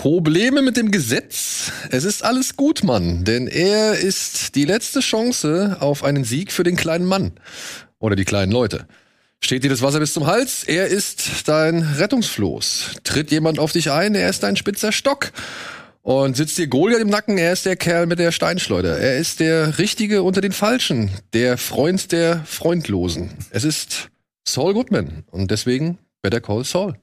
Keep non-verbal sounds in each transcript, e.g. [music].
Probleme mit dem Gesetz? Es ist alles gut, Mann, denn er ist die letzte Chance auf einen Sieg für den kleinen Mann oder die kleinen Leute. Steht dir das Wasser bis zum Hals? Er ist dein Rettungsfloß. Tritt jemand auf dich ein? Er ist dein spitzer Stock. Und sitzt dir Goliath im Nacken? Er ist der Kerl mit der Steinschleuder. Er ist der Richtige unter den Falschen. Der Freund der Freundlosen. Es ist Saul Goodman. Und deswegen Better Call Saul.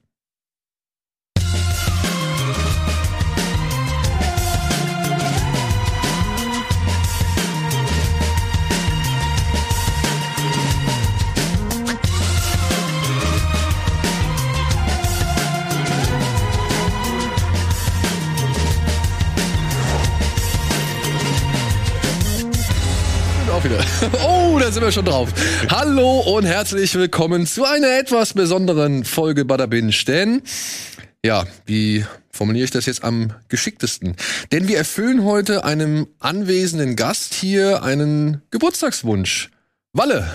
[laughs] Oh, da sind wir schon drauf. Hallo und herzlich willkommen zu einer etwas besonderen Folge Bada Binge. Denn, ja, wie formuliere ich das jetzt am geschicktesten? Denn wir erfüllen heute einem anwesenden Gast hier einen Geburtstagswunsch. Walle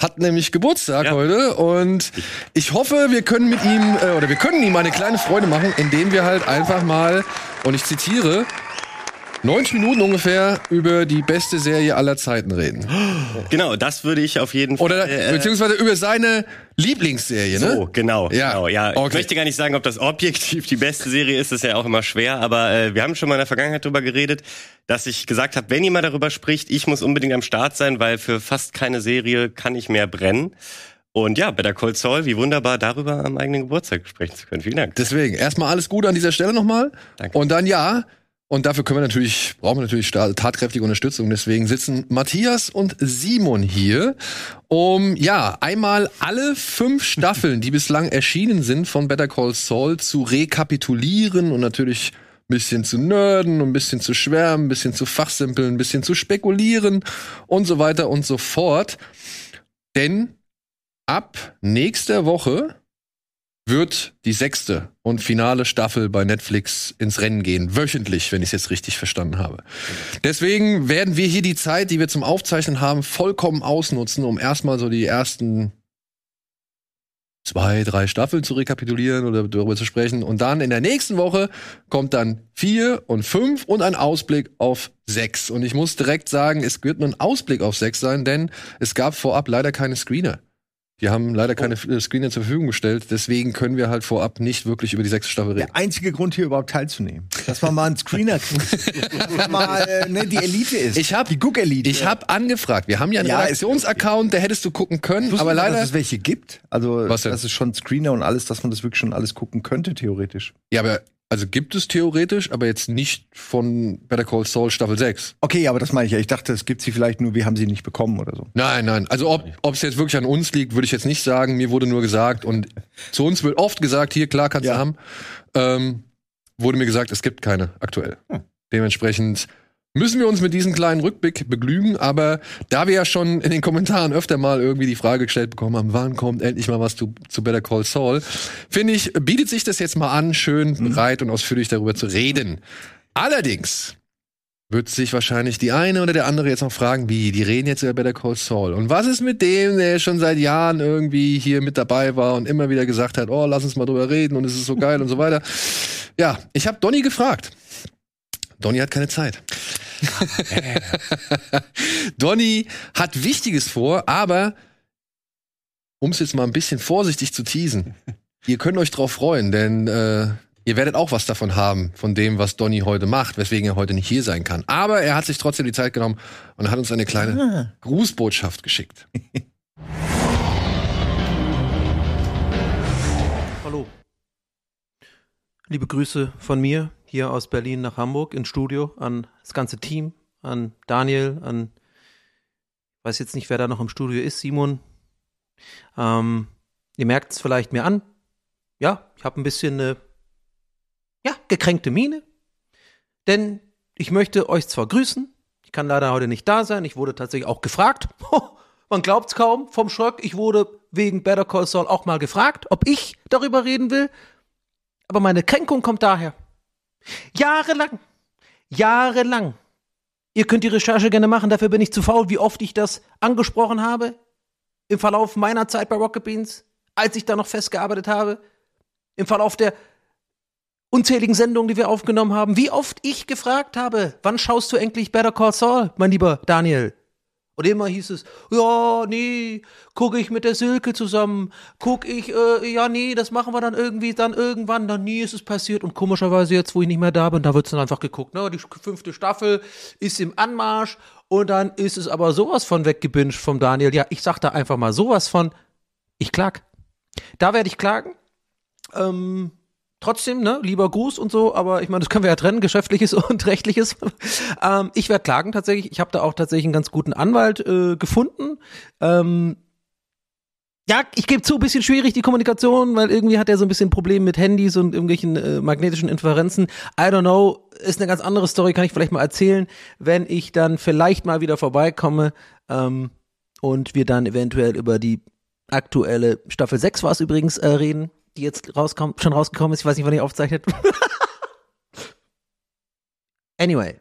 hat nämlich Geburtstag ja. heute und ich hoffe, wir können mit ihm äh, oder wir können ihm eine kleine Freude machen, indem wir halt einfach mal und ich zitiere 90 Minuten ungefähr über die beste Serie aller Zeiten reden. Genau, das würde ich auf jeden Fall. Oder äh, beziehungsweise über seine Lieblingsserie, ne? So, genau. Ja, genau, ja. Okay. Ich möchte gar nicht sagen, ob das objektiv die beste Serie ist, das ist ja auch immer schwer, aber äh, wir haben schon mal in der Vergangenheit darüber geredet, dass ich gesagt habe, wenn jemand darüber spricht, ich muss unbedingt am Start sein, weil für fast keine Serie kann ich mehr brennen. Und ja, bei der Cold Soul, wie wunderbar darüber am eigenen Geburtstag sprechen zu können. Vielen Dank. Deswegen, erstmal alles Gute an dieser Stelle nochmal. Danke. Und dann ja, und dafür können wir natürlich, brauchen wir natürlich tatkräftige Unterstützung. Deswegen sitzen Matthias und Simon hier, um ja einmal alle fünf Staffeln, die bislang erschienen sind von Better Call Saul, zu rekapitulieren und natürlich ein bisschen zu nerden, ein bisschen zu schwärmen, ein bisschen zu fachsimpeln, ein bisschen zu spekulieren und so weiter und so fort. Denn ab nächster Woche wird die sechste und finale Staffel bei Netflix ins Rennen gehen. Wöchentlich, wenn ich es jetzt richtig verstanden habe. Deswegen werden wir hier die Zeit, die wir zum Aufzeichnen haben, vollkommen ausnutzen, um erstmal so die ersten zwei, drei Staffeln zu rekapitulieren oder darüber zu sprechen. Und dann in der nächsten Woche kommt dann vier und fünf und ein Ausblick auf sechs. Und ich muss direkt sagen, es wird nur ein Ausblick auf sechs sein, denn es gab vorab leider keine Screener. Die haben leider keine oh. Screener zur Verfügung gestellt, deswegen können wir halt vorab nicht wirklich über die sechste Staffel reden. Der einzige Grund hier überhaupt teilzunehmen, dass man mal einen Screener kriegt, [laughs] mal äh, ne, die Elite ist. Ich habe die Guck Elite. Ich habe angefragt. Wir haben ja einen ja, Redaktionsaccount, der hättest du gucken können, aber leider dass es welche gibt. Also Was denn? das ist schon Screener und alles, dass man das wirklich schon alles gucken könnte theoretisch. Ja, aber also gibt es theoretisch, aber jetzt nicht von Better Call Saul Staffel 6. Okay, aber das meine ich ja. Ich dachte, es gibt sie vielleicht nur, wir haben sie nicht bekommen oder so. Nein, nein. Also ob es jetzt wirklich an uns liegt, würde ich jetzt nicht sagen. Mir wurde nur gesagt und zu uns wird oft gesagt, hier, klar kannst ja. du haben. Ähm, wurde mir gesagt, es gibt keine aktuell. Hm. Dementsprechend müssen wir uns mit diesem kleinen Rückblick begnügen. Aber da wir ja schon in den Kommentaren öfter mal irgendwie die Frage gestellt bekommen haben, wann kommt endlich mal was zu, zu Better Call Saul, finde ich, bietet sich das jetzt mal an, schön mhm. breit und ausführlich darüber zu reden. Allerdings wird sich wahrscheinlich die eine oder der andere jetzt noch fragen, wie, die reden jetzt über Better Call Saul. Und was ist mit dem, der schon seit Jahren irgendwie hier mit dabei war und immer wieder gesagt hat, oh, lass uns mal drüber reden und es ist so geil und so weiter. Ja, ich habe Donny gefragt. Donny hat keine Zeit. [laughs] Donny hat Wichtiges vor, aber um es jetzt mal ein bisschen vorsichtig zu teasen, ihr könnt euch drauf freuen, denn äh, ihr werdet auch was davon haben, von dem, was Donny heute macht, weswegen er heute nicht hier sein kann. Aber er hat sich trotzdem die Zeit genommen und hat uns eine kleine ah. Grußbotschaft geschickt. [laughs] Hallo. Liebe Grüße von mir hier aus Berlin nach Hamburg ins Studio an das ganze Team, an Daniel, an weiß jetzt nicht, wer da noch im Studio ist, Simon. Ähm, ihr merkt es vielleicht mir an. Ja, ich habe ein bisschen eine ja, gekränkte Miene. Denn ich möchte euch zwar grüßen, ich kann leider heute nicht da sein, ich wurde tatsächlich auch gefragt. [laughs] Man glaubt's kaum vom Schrock, ich wurde wegen Better Call Saul auch mal gefragt, ob ich darüber reden will. Aber meine Kränkung kommt daher. Jahrelang. Jahrelang. Ihr könnt die Recherche gerne machen, dafür bin ich zu faul, wie oft ich das angesprochen habe. Im Verlauf meiner Zeit bei Rocket Beans, als ich da noch festgearbeitet habe. Im Verlauf der unzähligen Sendungen, die wir aufgenommen haben, wie oft ich gefragt habe, wann schaust du endlich Better Call Saul, mein lieber Daniel? Und immer hieß es, ja, nee, gucke ich mit der Silke zusammen, guck ich, äh, ja, nee, das machen wir dann irgendwie, dann irgendwann, dann nie ist es passiert. Und komischerweise jetzt, wo ich nicht mehr da bin, da wird's dann einfach geguckt, ne, die fünfte Staffel ist im Anmarsch und dann ist es aber sowas von weggebinged vom Daniel. Ja, ich sag da einfach mal sowas von, ich klag. Da werde ich klagen. Ähm, trotzdem, ne, lieber Gruß und so, aber ich meine, das können wir ja trennen, geschäftliches [laughs] und rechtliches. ähm, ich werde klagen tatsächlich. Ich habe da auch tatsächlich einen ganz guten Anwalt äh, gefunden. Ähm, ja, ich gebe zu, bisschen schwierig die Kommunikation, weil irgendwie hat er so ein bisschen Probleme mit Handys und irgendwelchen äh, magnetischen Interferenzen. I don't know, ist eine ganz andere Story, kann ich vielleicht mal erzählen, wenn ich dann vielleicht mal wieder vorbeikomme ähm, und wir dann eventuell über die aktuelle Staffel 6 war es übrigens äh, reden die jetzt rauskommt, schon rausgekommen ist. Ich weiß nicht, wann ihr aufzeichnet. [laughs] anyway.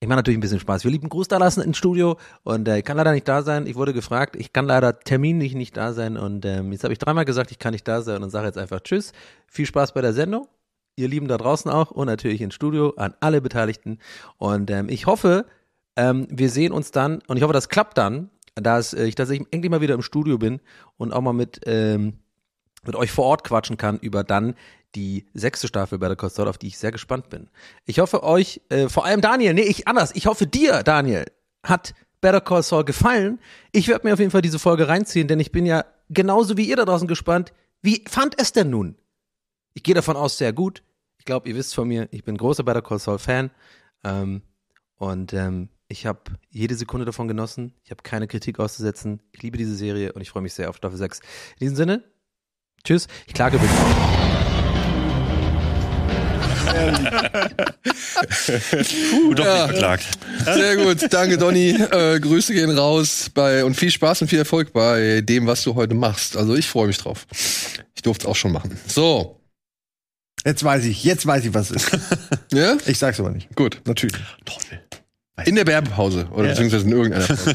Ich mache natürlich ein bisschen Spaß. Wir lieben Gruß da lassen ins Studio und äh, ich kann leider nicht da sein. Ich wurde gefragt, ich kann leider terminlich nicht da sein und ähm, jetzt habe ich dreimal gesagt, ich kann nicht da sein und sage jetzt einfach Tschüss. Viel Spaß bei der Sendung. Ihr Lieben da draußen auch und natürlich ins Studio an alle Beteiligten. Und ähm, ich hoffe, ähm, wir sehen uns dann und ich hoffe, das klappt dann, dass äh, ich tatsächlich endlich mal wieder im Studio bin und auch mal mit ähm, mit euch vor Ort quatschen kann über dann die sechste Staffel bei der Call auf die ich sehr gespannt bin. Ich hoffe euch, äh, vor allem Daniel, nee, ich anders, ich hoffe dir, Daniel, hat Better Call Saul gefallen. Ich werde mir auf jeden Fall diese Folge reinziehen, denn ich bin ja genauso wie ihr da draußen gespannt. Wie fand es denn nun? Ich gehe davon aus, sehr gut. Ich glaube, ihr wisst von mir, ich bin großer Better Call Saul Fan. Ähm, und ähm, ich habe jede Sekunde davon genossen. Ich habe keine Kritik auszusetzen. Ich liebe diese Serie und ich freue mich sehr auf Staffel 6. In diesem Sinne, Tschüss. Ich klage bitte. Puh, doch ja. nicht verklagt. Sehr gut, danke Donny. Äh, Grüße gehen raus bei und viel Spaß und viel Erfolg bei dem, was du heute machst. Also ich freue mich drauf. Ich durfte es auch schon machen. So. Jetzt weiß ich, jetzt weiß ich, was es ist. [laughs] ja? Ich sag's aber nicht. Gut. Natürlich. Toll. In der Werbepause oder ja. beziehungsweise in irgendeiner [laughs] Pause.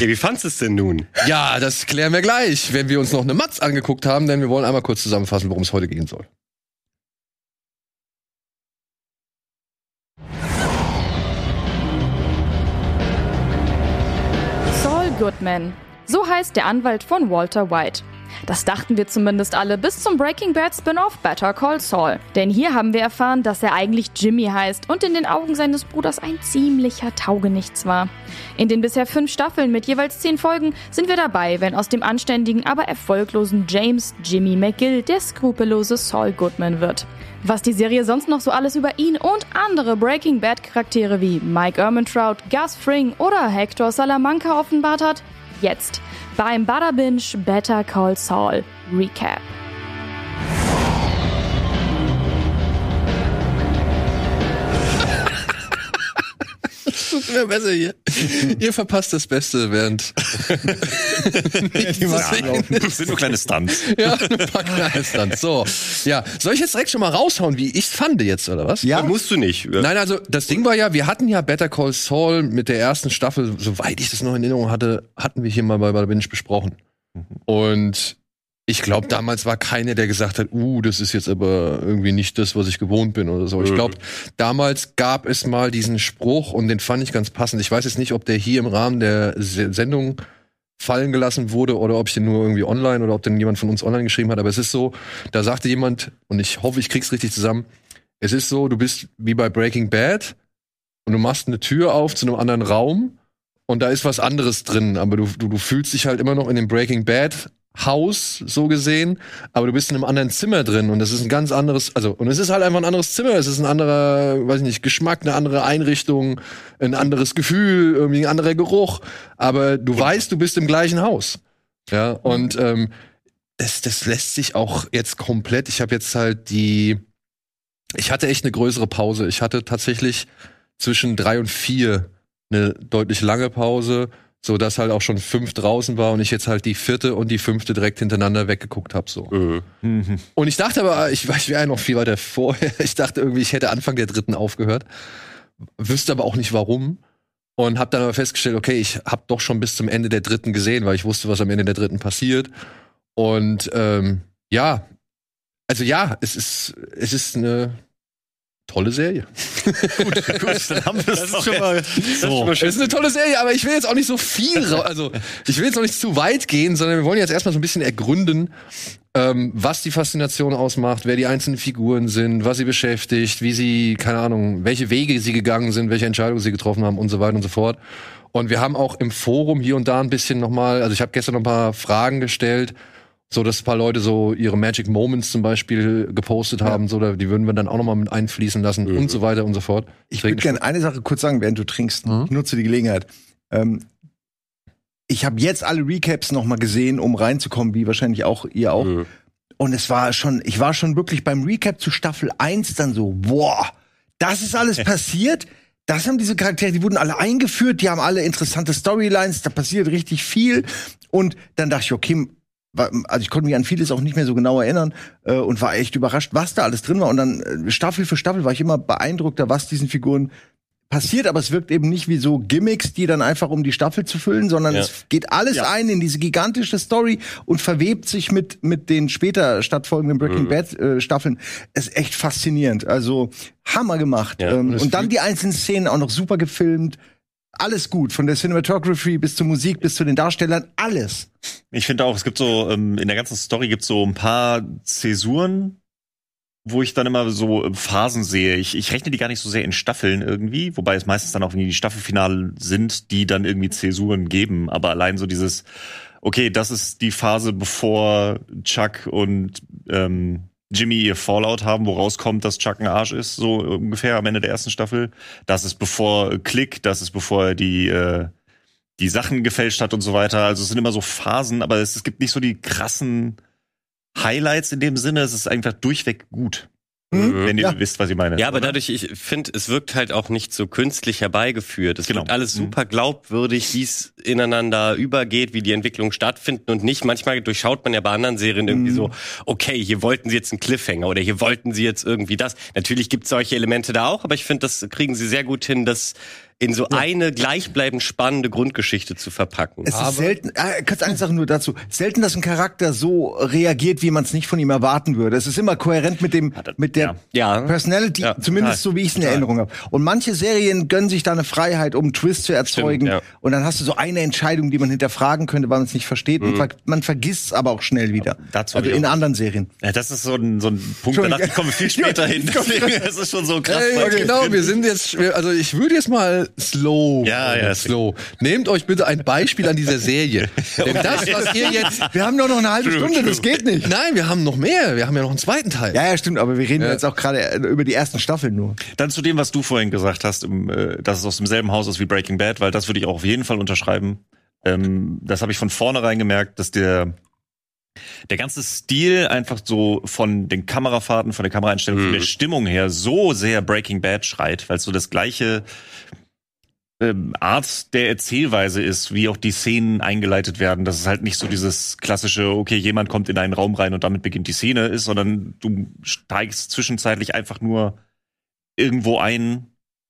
Ja, wie fandest du es denn nun? Ja, das klären wir gleich, wenn wir uns noch eine Matz angeguckt haben, denn wir wollen einmal kurz zusammenfassen, worum es heute gehen soll. Saul Goodman. So heißt der Anwalt von Walter White. Das dachten wir zumindest alle bis zum Breaking Bad Spin-off Better Call Saul. Denn hier haben wir erfahren, dass er eigentlich Jimmy heißt und in den Augen seines Bruders ein ziemlicher Taugenichts war. In den bisher fünf Staffeln mit jeweils zehn Folgen sind wir dabei, wenn aus dem anständigen, aber erfolglosen James Jimmy McGill der skrupellose Saul Goodman wird. Was die Serie sonst noch so alles über ihn und andere Breaking Bad Charaktere wie Mike Ehrmantraut, Gus Fring oder Hector Salamanca offenbart hat, jetzt beim Bada Binge Better Call Saul Recap. Das wäre besser hier. Ihr verpasst das Beste während. [laughs] das sind nur kleine Stunts. [laughs] Ja, ein paar kleine Stunts. So. Ja. Soll ich jetzt direkt schon mal raushauen, wie ich fand jetzt, oder was? Ja. Musst du nicht. Nein, also, das Ding war ja, wir hatten ja Better Call Saul mit der ersten Staffel, soweit ich das noch in Erinnerung hatte, hatten wir hier mal bei, bei Binge besprochen. Mhm. Und ich glaube, damals war keiner, der gesagt hat, uh, das ist jetzt aber irgendwie nicht das, was ich gewohnt bin oder so. Ich glaube, damals gab es mal diesen Spruch und den fand ich ganz passend. Ich weiß jetzt nicht, ob der hier im Rahmen der Sendung fallen gelassen wurde oder ob ich den nur irgendwie online oder ob den jemand von uns online geschrieben hat. Aber es ist so, da sagte jemand, und ich hoffe, ich krieg's richtig zusammen, es ist so, du bist wie bei Breaking Bad und du machst eine Tür auf zu einem anderen Raum und da ist was anderes drin, aber du, du, du fühlst dich halt immer noch in dem Breaking Bad Haus, so gesehen, aber du bist in einem anderen Zimmer drin und das ist ein ganz anderes, also, und es ist halt einfach ein anderes Zimmer, es ist ein anderer, weiß ich nicht, Geschmack, eine andere Einrichtung, ein anderes Gefühl, irgendwie ein anderer Geruch, aber du weißt, du bist im gleichen Haus. Ja, und ähm, das, das lässt sich auch jetzt komplett, ich habe jetzt halt die, ich hatte echt eine größere Pause, ich hatte tatsächlich zwischen drei und vier eine deutlich lange Pause so dass halt auch schon fünf draußen war und ich jetzt halt die vierte und die fünfte direkt hintereinander weggeguckt habe so. Mhm. Und ich dachte aber, ich, ich wäre noch viel weiter vorher. [laughs] Ich dachte irgendwie, ich hätte Anfang der dritten aufgehört, wüsste aber auch nicht warum und habe dann aber festgestellt, okay, ich habe doch schon bis zum Ende der dritten gesehen, weil ich wusste, was am Ende der dritten passiert und ähm, ja, also ja, es ist, es ist eine tolle Serie. [laughs] gut, gut, dann haben wir das ist schon mal. So. Es ist eine tolle Serie, aber ich will jetzt auch nicht so viel, also ich will jetzt auch nicht zu weit gehen, sondern wir wollen jetzt erstmal so ein bisschen ergründen, ähm, was die Faszination ausmacht, wer die einzelnen Figuren sind, was sie beschäftigt, wie sie, keine Ahnung, welche Wege sie gegangen sind, welche Entscheidungen sie getroffen haben und so weiter und so fort. Und wir haben auch im Forum hier und da ein bisschen nochmal, also ich habe gestern noch ein paar Fragen gestellt, so dass ein paar Leute so ihre Magic Moments zum Beispiel gepostet haben, ja. so die würden wir dann auch nochmal mit einfließen lassen mhm. und so weiter und so fort. Ich würde gerne eine Sache kurz sagen, während du trinkst. Mhm. Ich nutze die Gelegenheit. Ähm, ich habe jetzt alle Recaps noch mal gesehen, um reinzukommen, wie wahrscheinlich auch ihr auch. Mhm. Und es war schon, ich war schon wirklich beim Recap zu Staffel 1 dann so, boah, das ist alles passiert. Das haben diese Charaktere, die wurden alle eingeführt, die haben alle interessante Storylines, da passiert richtig viel. Und dann dachte ich, okay, also ich konnte mich an vieles auch nicht mehr so genau erinnern äh, und war echt überrascht, was da alles drin war. Und dann äh, Staffel für Staffel war ich immer beeindruckter, was diesen Figuren passiert, aber es wirkt eben nicht wie so Gimmicks, die dann einfach um die Staffel zu füllen, sondern ja. es geht alles ja. ein in diese gigantische Story und verwebt sich mit mit den später stattfolgenden Breaking mhm. Bad äh, Staffeln. ist echt faszinierend. Also Hammer gemacht. Ja, ähm, und dann die einzelnen Szenen auch noch super gefilmt. Alles gut, von der Cinematography bis zur Musik bis zu den Darstellern, alles. Ich finde auch, es gibt so ähm, in der ganzen Story gibt so ein paar Zäsuren, wo ich dann immer so äh, Phasen sehe. Ich, ich rechne die gar nicht so sehr in Staffeln irgendwie, wobei es meistens dann auch, wenn die Staffelfinale sind, die dann irgendwie Zäsuren geben. Aber allein so dieses, okay, das ist die Phase, bevor Chuck und ähm, Jimmy ihr Fallout haben, wo rauskommt, dass Chuck ein Arsch ist, so ungefähr am Ende der ersten Staffel. Das ist bevor Click, das ist bevor er die, äh, die Sachen gefälscht hat und so weiter. Also es sind immer so Phasen, aber es, es gibt nicht so die krassen Highlights in dem Sinne, es ist einfach durchweg gut. Mhm. Wenn ihr ja. wisst, was ich meine. Ja, aber oder? dadurch, ich finde, es wirkt halt auch nicht so künstlich herbeigeführt. Es genau. wirkt alles mhm. super glaubwürdig, wie es ineinander übergeht, wie die Entwicklungen stattfinden und nicht. Manchmal durchschaut man ja bei anderen Serien irgendwie mhm. so, okay, hier wollten sie jetzt einen Cliffhanger oder hier wollten sie jetzt irgendwie das. Natürlich gibt es solche Elemente da auch, aber ich finde, das kriegen sie sehr gut hin, dass in so ja. eine gleichbleibend spannende Grundgeschichte zu verpacken. Es ist selten, äh, kurz eine Sache nur dazu, selten, dass ein Charakter so reagiert, wie man es nicht von ihm erwarten würde. Es ist immer kohärent mit dem, mit der ja. Personality, ja. zumindest so wie ich es in Erinnerung habe. Und manche Serien gönnen sich da eine Freiheit, um einen Twist zu erzeugen. Stimmt, und dann hast du so eine Entscheidung, die man hinterfragen könnte, weil man es nicht versteht. Mhm. Und man vergisst es aber auch schnell wieder. Dazu also in anderen Serien. Ja, das ist so ein, so ein Punkt, da dachte ich, komme viel [laughs] später hin. Deswegen, es [laughs] ist schon so krass. Hey, genau, wir sind jetzt, also ich würde jetzt mal slow. Ja, ja. Slow. Nehmt euch bitte ein Beispiel an dieser Serie. [laughs] Denn das, was ihr jetzt. Wir haben doch noch eine halbe true, Stunde, true. das geht nicht. Nein, wir haben noch mehr. Wir haben ja noch einen zweiten Teil. Ja, ja, stimmt, aber wir reden ja. jetzt auch gerade über die ersten Staffeln nur. Dann zu dem, was du vorhin gesagt hast, äh, dass es aus demselben Haus ist wie Breaking Bad, weil das würde ich auch auf jeden Fall unterschreiben. Ähm, das habe ich von vornherein gemerkt, dass der der ganze Stil einfach so von den Kamerafahrten, von der Kameraeinstellung, mhm. von der mhm. Stimmung her so sehr Breaking Bad schreit, weil es so das gleiche ähm, Art der Erzählweise ist, wie auch die Szenen eingeleitet werden, dass es halt nicht so dieses klassische, okay, jemand kommt in einen Raum rein und damit beginnt die Szene ist, sondern du steigst zwischenzeitlich einfach nur irgendwo ein,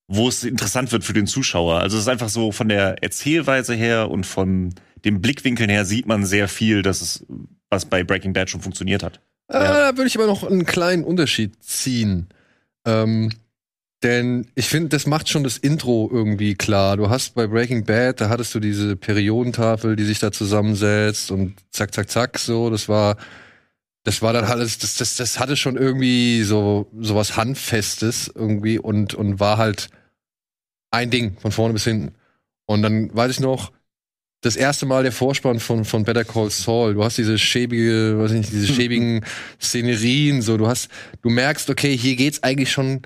wo es interessant wird für den Zuschauer. Also es ist einfach so von der Erzählweise her und von dem Blickwinkeln her sieht man sehr viel, dass es, was bei Breaking Bad schon funktioniert hat. Äh, ja. Da würde ich aber noch einen kleinen Unterschied ziehen. Ähm, denn ich finde, das macht schon das Intro irgendwie klar. Du hast bei Breaking Bad, da hattest du diese Periodentafel, die sich da zusammensetzt und zack, zack, zack, so. Das war, das war dann alles, das, das, das hatte schon irgendwie so, so was Handfestes irgendwie und, und war halt ein Ding von vorne bis hinten. Und dann weiß ich noch, das erste Mal der Vorspann von, von Better Call Saul. Du hast diese schäbige, weiß ich nicht, diese [laughs] schäbigen Szenerien, so. Du hast, du merkst, okay, hier geht's eigentlich schon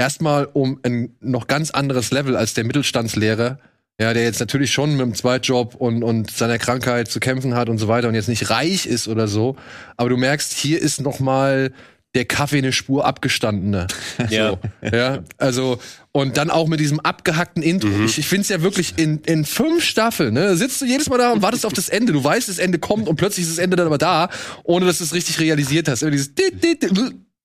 erstmal um ein noch ganz anderes Level als der Mittelstandslehrer, ja, der jetzt natürlich schon mit dem Zweitjob und, und seiner Krankheit zu kämpfen hat und so weiter und jetzt nicht reich ist oder so. Aber du merkst, hier ist noch mal der Kaffee eine Spur abgestandener. [laughs] Ja. So, ja. Also, und dann auch mit diesem abgehackten Intro. Mhm. Ich, ich finde es ja wirklich in, in fünf Staffeln, ne? Sitzt du jedes Mal da und wartest auf das Ende. Du weißt, das Ende kommt und plötzlich ist das Ende dann aber da, ohne dass du es richtig realisiert hast. Immer dieses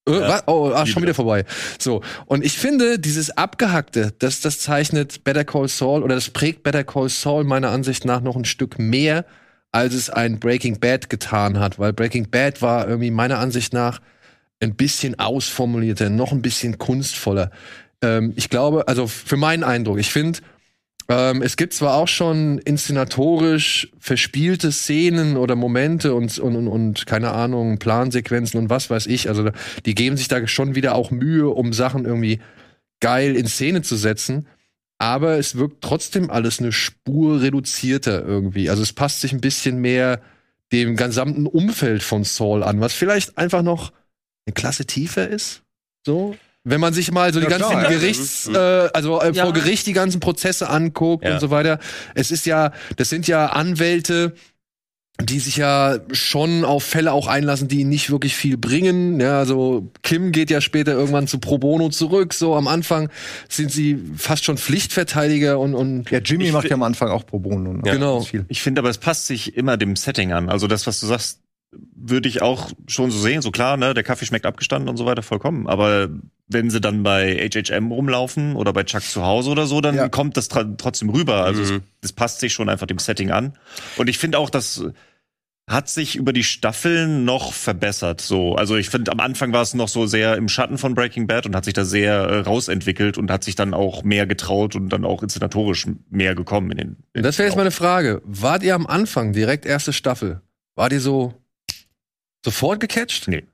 äh, ja, oh, ah, schon wieder vorbei. So. Und ich finde, dieses Abgehackte, das, das zeichnet Better Call Saul oder das prägt Better Call Saul meiner Ansicht nach noch ein Stück mehr, als es ein Breaking Bad getan hat. Weil Breaking Bad war irgendwie meiner Ansicht nach ein bisschen ausformulierter, noch ein bisschen kunstvoller. Ähm, ich glaube, also für meinen Eindruck, ich finde, ähm, es gibt zwar auch schon inszenatorisch verspielte Szenen oder Momente und, und, und, und, keine Ahnung, Plansequenzen und was weiß ich. Also die geben sich da schon wieder auch Mühe, um Sachen irgendwie geil in Szene zu setzen. Aber es wirkt trotzdem alles eine Spur reduzierter irgendwie. Also es passt sich ein bisschen mehr dem gesamten Umfeld von Saul an, was vielleicht einfach noch eine Klasse tiefer ist. So, wenn man sich mal so die ganzen klar, Gerichts, mhm. [laughs] äh, also äh, ja. vor Gericht die ganzen Prozesse anguckt ja. und so weiter. Es ist ja, das sind ja Anwälte, die sich ja schon auf Fälle auch einlassen, die nicht wirklich viel bringen. Ja, also Kim geht ja später irgendwann zu Pro Bono zurück. So am Anfang sind sie fast schon Pflichtverteidiger und und ja Jimmy macht ja am Anfang auch Pro Bono. Ne? Ja, genau. Ich finde, aber es passt sich immer dem Setting an. Also das, was du sagst, würde ich auch schon so sehen. So klar, ne, der Kaffee schmeckt abgestanden und so weiter, vollkommen. Aber wenn sie dann bei HHM rumlaufen oder bei Chuck zu Hause oder so, dann ja. kommt das trotzdem rüber. Also mhm. es, das passt sich schon einfach dem Setting an. Und ich finde auch, das hat sich über die Staffeln noch verbessert. So, also ich finde, am Anfang war es noch so sehr im Schatten von Breaking Bad und hat sich da sehr äh, rausentwickelt und hat sich dann auch mehr getraut und dann auch inszenatorisch mehr gekommen in den. In das wäre jetzt meine Frage. Wart ihr am Anfang direkt erste Staffel? Wart ihr so sofort gecatcht? Nee.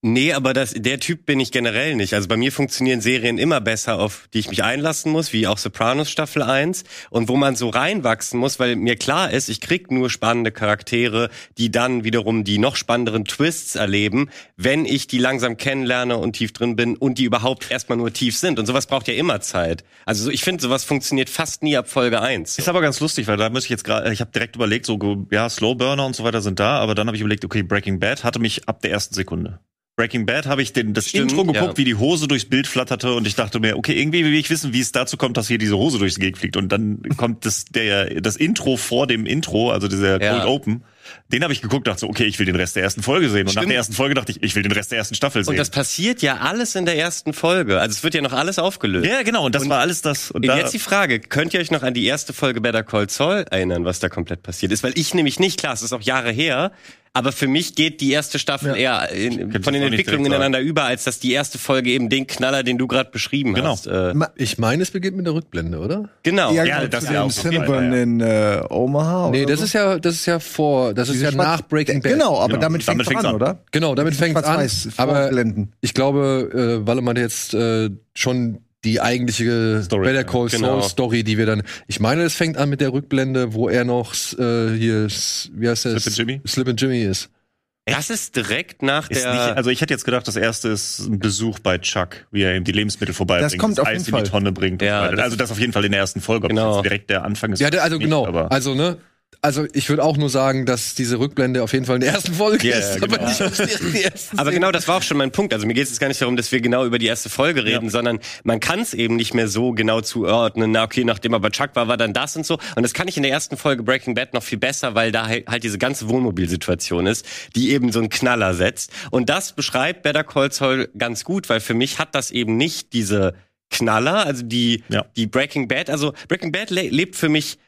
Nee, aber das, der Typ bin ich generell nicht. Also bei mir funktionieren Serien immer besser, auf die ich mich einlassen muss, wie auch Sopranos Staffel 1 und wo man so reinwachsen muss, weil mir klar ist, ich krieg nur spannende Charaktere, die dann wiederum die noch spannenderen Twists erleben, wenn ich die langsam kennenlerne und tief drin bin und die überhaupt erstmal nur tief sind. Und sowas braucht ja immer Zeit. Also ich finde, sowas funktioniert fast nie ab Folge 1. Ist aber ganz lustig, weil da muss ich jetzt gerade, ich habe direkt überlegt, so ja, Slowburner und so weiter sind da, aber dann habe ich überlegt, okay, Breaking Bad hatte mich ab der ersten Sekunde. Breaking Bad habe ich den, das Stimmt, Intro geguckt, ja. wie die Hose durchs Bild flatterte und ich dachte mir, okay, irgendwie will ich wissen, wie es dazu kommt, dass hier diese Hose durchs Gegend fliegt und dann kommt das der das Intro vor dem Intro, also dieser ja. Cold Open den habe ich geguckt, dachte so, okay, ich will den Rest der ersten Folge sehen. Und Stimmt. nach der ersten Folge dachte ich, ich will den Rest der ersten Staffel sehen. Und das passiert ja alles in der ersten Folge. Also es wird ja noch alles aufgelöst. Ja, genau. Und das und war alles das. Und jetzt die Frage, könnt ihr euch noch an die erste Folge Better Call Saul erinnern, was da komplett passiert ist? Weil ich nämlich nicht, klar, es ist auch Jahre her, aber für mich geht die erste Staffel ja. eher in, von den Entwicklungen ineinander über, als dass die erste Folge eben den Knaller, den du gerade beschrieben genau. hast. Äh, ich meine, es beginnt mit der Rückblende, oder? Genau. Ja, ja das ist ja auch ja. in äh, Omaha. Nee, das so? ist ja, das ist ja vor, das ist ja nach Breaking Bad. Genau, aber genau. damit fängt es an, an, oder? Genau, damit fängt es an. Aber ich glaube, äh, weil man jetzt äh, schon die eigentliche Story, Better Call Saul genau. Story, die wir dann. Ich meine, es fängt an mit der Rückblende, wo er noch äh, hier, wie heißt das? Slip and Jimmy. Slip and Jimmy ist. Das ist direkt nach ist der. Nicht, also ich hätte jetzt gedacht, das erste ist ein Besuch bei Chuck, wie er ihm die Lebensmittel vorbeibringt, das kommt das auf Eis jeden in die Tonne bringt. Ja, das also das auf jeden Fall in der ersten Folge. Genau. direkt der Anfang ist. Ja, also nicht, genau. also ne, also ich würde auch nur sagen, dass diese Rückblende auf jeden Fall in der ersten Folge yeah, ist, genau. aber nicht aus die ersten Aber genau, das war auch schon mein Punkt. Also mir geht es jetzt gar nicht darum, dass wir genau über die erste Folge reden, ja. sondern man kann es eben nicht mehr so genau zuordnen. Na okay, nachdem er bei Chuck war, war dann das und so. Und das kann ich in der ersten Folge Breaking Bad noch viel besser, weil da halt diese ganze Wohnmobilsituation ist, die eben so einen Knaller setzt. Und das beschreibt Better Call Saul ganz gut, weil für mich hat das eben nicht diese Knaller, also die, ja. die Breaking Bad. Also Breaking Bad le lebt für mich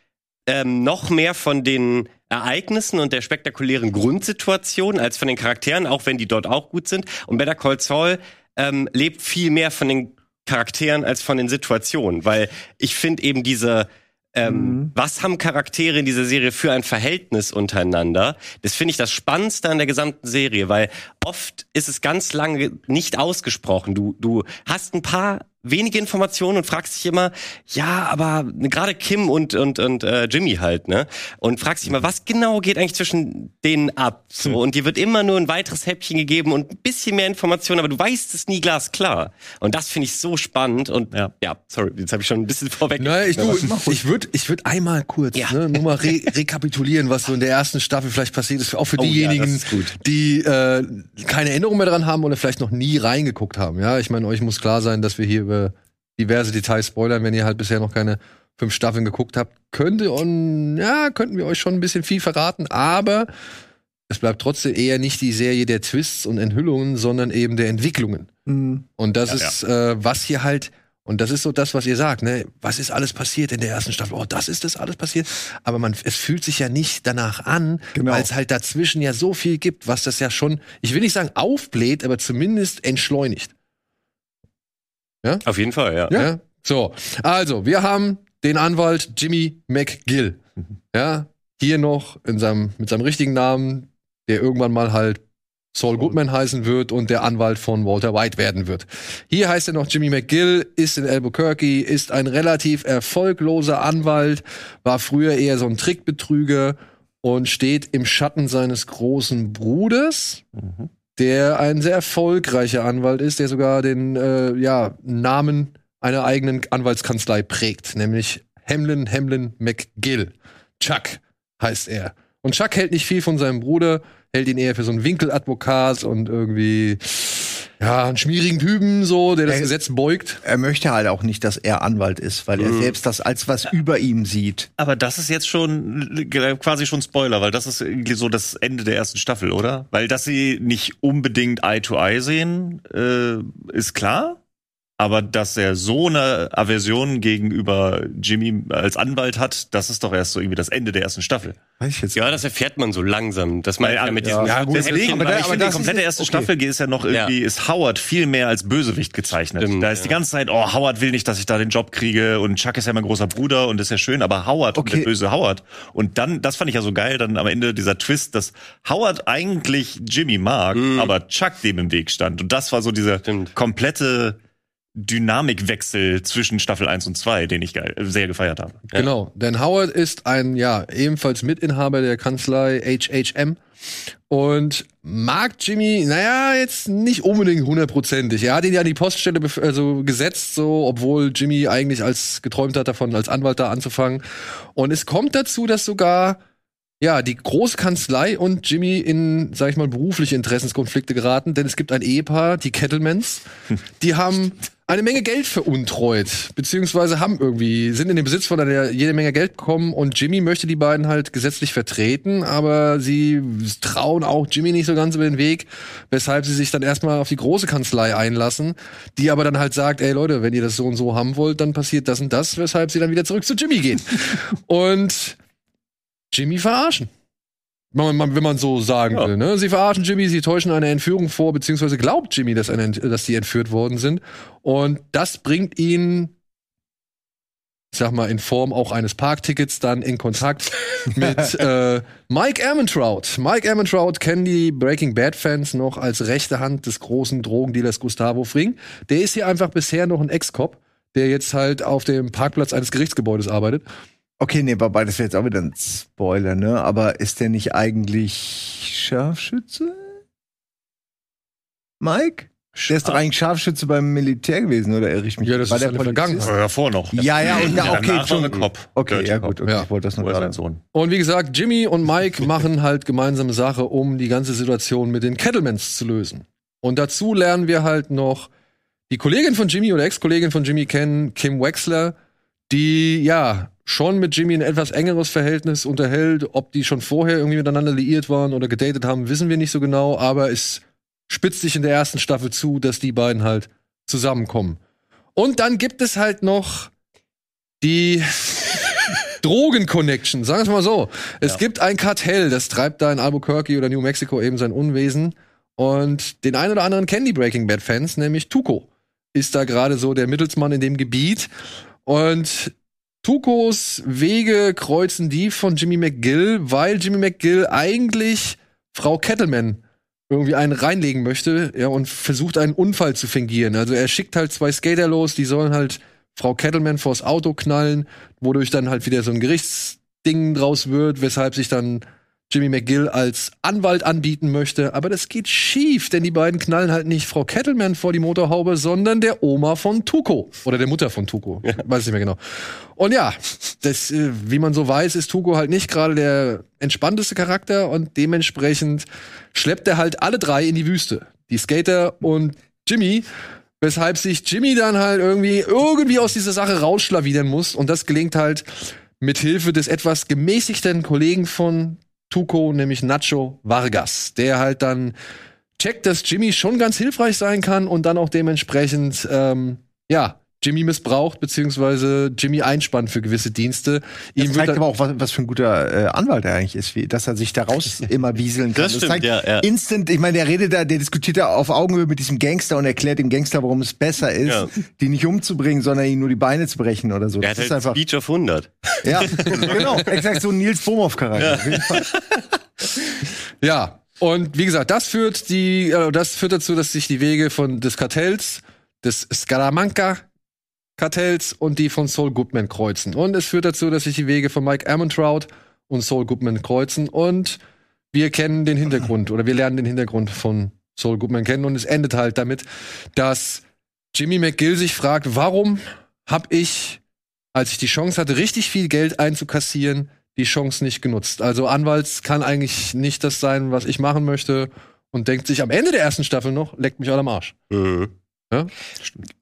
ähm, noch mehr von den Ereignissen und der spektakulären Grundsituation als von den Charakteren, auch wenn die dort auch gut sind. Und Better Call Saul ähm, lebt viel mehr von den Charakteren als von den Situationen, weil ich finde eben diese ähm, mhm. was haben Charaktere in dieser Serie für ein Verhältnis untereinander? Das finde ich das Spannendste an der gesamten Serie, weil oft ist es ganz lange nicht ausgesprochen. Du, du hast ein paar wenige Informationen und fragst dich immer, ja, aber gerade Kim und und und äh, Jimmy halt, ne? Und fragst dich immer, was genau geht eigentlich zwischen denen ab? So hm. und dir wird immer nur ein weiteres Häppchen gegeben und ein bisschen mehr Informationen, aber du weißt es nie glasklar. Und das finde ich so spannend und ja, ja sorry, jetzt habe ich schon ein bisschen vorweg. Nein, ich, du, ich würde ich würde einmal kurz ja. ne, nur mal re [laughs] rekapitulieren, was so in der ersten Staffel vielleicht passiert ist, auch für oh, diejenigen, ja, die äh, keine Erinnerung mehr dran haben oder vielleicht noch nie reingeguckt haben. Ja, ich meine, euch muss klar sein, dass wir hier über diverse Details spoilern, wenn ihr halt bisher noch keine fünf Staffeln geguckt habt, könnte und ja, könnten wir euch schon ein bisschen viel verraten, aber es bleibt trotzdem eher nicht die Serie der Twists und Enthüllungen, sondern eben der Entwicklungen. Mhm. Und das ja, ist, ja. Äh, was hier halt, Und das ist so das, was ihr sagt, ne? Was ist alles passiert in der ersten Staffel? Oh, das ist das alles passiert. Aber man, es fühlt sich ja nicht danach an, Genau. weil es halt dazwischen ja so viel gibt, was das ja schon, ich will nicht sagen aufbläht, aber zumindest entschleunigt. Auf jeden Fall, ja. Ja. So, also, wir haben den Anwalt Jimmy McGill. Ja, hier noch in seinem, mit seinem richtigen Namen, der irgendwann mal halt Saul Goodman heißen wird und der Anwalt von Walter White werden wird. Hier heißt er noch Jimmy McGill, ist in Albuquerque, ist ein relativ erfolgloser Anwalt, war früher eher so ein Trickbetrüger und steht im Schatten seines großen Bruders, der ein sehr erfolgreicher Anwalt ist, der sogar den äh, ja, Namen einer eigenen Anwaltskanzlei prägt, nämlich Hamlin Hamlin McGill. Chuck heißt er. Und Chuck hält nicht viel von seinem Bruder, hält ihn eher für so einen Winkeladvokat und irgendwie ja, einen schmierigen Typen so, der das Ey. Gesetz beugt. Er möchte halt auch nicht, dass er Anwalt ist, weil er selbst das als was über ihm sieht. Aber das ist jetzt schon quasi schon Spoiler, weil das ist irgendwie so das Ende der ersten Staffel, oder? Weil dass sie nicht unbedingt Eye to Eye sehen, äh, ist klar. Aber dass er so eine Aversion gegenüber Jimmy als Anwalt hat, das ist doch erst so irgendwie das Ende der ersten Staffel. Weiß ich jetzt Ja, das erfährt man so langsam. Das meine ich ja mit diesem. Ja, gut, Deswegen, aber ich aber finde, die komplette erste okay. Staffel ist ja noch irgendwie, ist Howard viel mehr als Bösewicht gezeichnet. Stimmt, da ist die ja. ganze Zeit, oh, Howard will nicht, dass ich da den Job kriege und Chuck ist ja mein großer Bruder und ist ja schön, aber Howard und Okay. der böse Howard. Und dann, das fand ich ja so geil, dann am Ende dieser Twist, dass Howard eigentlich Jimmy mag, aber Chuck dem im Weg stand. Und das war so dieser Stimmt. komplette Dynamikwechsel zwischen Staffel 1 und 2, den ich geil, sehr gefeiert habe. Genau, denn Howard ist ein, ja, ebenfalls Mitinhaber der Kanzlei HHM und mag Jimmy, naja, jetzt nicht unbedingt hundertprozentig. Er hat ihn ja an die Poststelle also gesetzt, so, obwohl Jimmy eigentlich als geträumt hat davon, als Anwalt da anzufangen. Und es kommt dazu, dass sogar ja, die Großkanzlei und Jimmy in, sag ich mal, berufliche Interessenskonflikte geraten, denn es gibt ein Ehepaar, die Kettlemans, [laughs] die haben eine Menge Geld veruntreut, beziehungsweise haben irgendwie, sind in den Besitz von einer jede Menge Geld bekommen und Jimmy möchte die beiden halt gesetzlich vertreten, aber sie trauen auch Jimmy nicht so ganz über den Weg, weshalb sie sich dann erstmal auf die große Kanzlei einlassen, die aber dann halt sagt, ey Leute, wenn ihr das so und so haben wollt, dann passiert das und das, weshalb sie dann wieder zurück zu Jimmy gehen. [laughs] und Jimmy verarschen. Wenn man, wenn man so sagen Ja. will. Ne? Sie verarschen Jimmy, sie täuschen eine Entführung vor, beziehungsweise glaubt Jimmy, dass, eine, dass die entführt worden sind. Und das bringt ihn, ich sag mal, in Form auch eines Parktickets dann in Kontakt [laughs] mit äh, Mike Ehrmantraut. Mike Ehrmantraut kennen die Breaking Bad-Fans noch als rechte Hand des großen Drogendealers Gustavo Fring. Der ist hier einfach bisher noch ein Ex-Cop, der jetzt halt auf dem Parkplatz eines Gerichtsgebäudes arbeitet. Okay, nee, wobei das wäre jetzt auch wieder ein Spoiler, ne? Aber ist der nicht eigentlich Scharfschütze? Mike? Der ist doch eigentlich Scharfschütze beim Militär gewesen, oder irre ich mich? Ja, das War ist der Polizist? Vergangenheit. Aber davor noch. Ja, ja, und ja, Ja, okay, noch Entschuldigung. ein Cop. Okay, Dirty ja gut, okay, Ja. ich wollte das nur sein gerade. Sohn? Und wie gesagt, Jimmy und Mike [laughs] machen halt gemeinsame Sache, um die ganze Situation mit den Kettlemans zu lösen. Und dazu lernen wir halt noch die Kollegin von Jimmy oder Ex-Kollegin von Jimmy kennen, Kim Wexler, die ja schon mit Jimmy ein etwas engeres Verhältnis unterhält. Ob die schon vorher irgendwie miteinander liiert waren oder gedatet haben, wissen wir nicht so genau, aber es spitzt sich in der ersten Staffel zu, dass die beiden halt zusammenkommen. Und dann gibt es halt noch die [laughs] Drogen-Connection, sagen wir es mal so. Es gibt ein Kartell, das treibt da in Albuquerque oder New Mexico eben sein Unwesen. Und den einen oder anderen kennen die Breaking Bad-Fans, nämlich Tuco. Ist da gerade so der Mittelsmann in dem Gebiet. Und Tucos Wege kreuzen die von Jimmy McGill, weil Jimmy McGill eigentlich Frau Kettleman irgendwie einen reinlegen möchte, ja, und versucht einen Unfall zu fingieren. Also er schickt halt zwei Skater los, die sollen halt Frau Kettleman vors Auto knallen, wodurch dann halt wieder so ein Gerichtsding draus wird, weshalb sich dann Jimmy McGill als Anwalt anbieten möchte. Aber das geht schief, denn die beiden knallen halt nicht Frau Kettleman vor die Motorhaube, sondern der Oma von Tuco. Oder der Mutter von Tuco. Weiß nicht mehr genau. Und ja, das, äh, wie man so weiß, ist Tuco halt nicht gerade der entspannteste Charakter und dementsprechend schleppt er halt alle drei in die Wüste. Die Skater und Jimmy, weshalb sich Jimmy dann halt irgendwie irgendwie aus dieser Sache rausschlawinern muss und das gelingt halt mit Hilfe des etwas gemäßigten Kollegen von Tuco, nämlich Nacho Vargas, der halt dann checkt, dass Jimmy schon ganz hilfreich sein kann und dann auch dementsprechend ähm, ja Jimmy missbraucht, beziehungsweise Jimmy einspannt für gewisse Dienste. Das Ihm zeigt aber auch, was, was für ein guter äh, Anwalt er eigentlich ist, wie, dass er sich daraus [laughs] immer wieseln kann. Das, das stimmt, ja, ja. Instant, ich meine, der redet da, der diskutiert da auf Augenhöhe mit diesem Gangster und erklärt dem Gangster, warum es besser ist, ja. die nicht umzubringen, sondern ihn nur die Beine zu brechen oder so. Er hat das halt ist einfach Speech of 100. Ja, [laughs] genau. Exakt so ein Nils Bohmhoff-Charakter. Ja. [laughs] ja. Und wie gesagt, das führt die, äh, das führt dazu, dass sich die Wege von des Kartells, des Scaramanca Kartells und die von Saul Goodman kreuzen. Und es führt dazu, dass sich die Wege von Mike Ammontrout und Saul Goodman kreuzen. Und wir kennen den Hintergrund oder wir lernen den Hintergrund von Saul Goodman kennen. Und es endet halt damit, dass Jimmy McGill sich fragt, warum habe ich, als ich die Chance hatte, richtig viel Geld einzukassieren, die Chance nicht genutzt. Also Anwalts kann eigentlich nicht das sein, was ich machen möchte und denkt sich am Ende der ersten Staffel noch, leckt mich alle am Arsch. Mhm. Ja?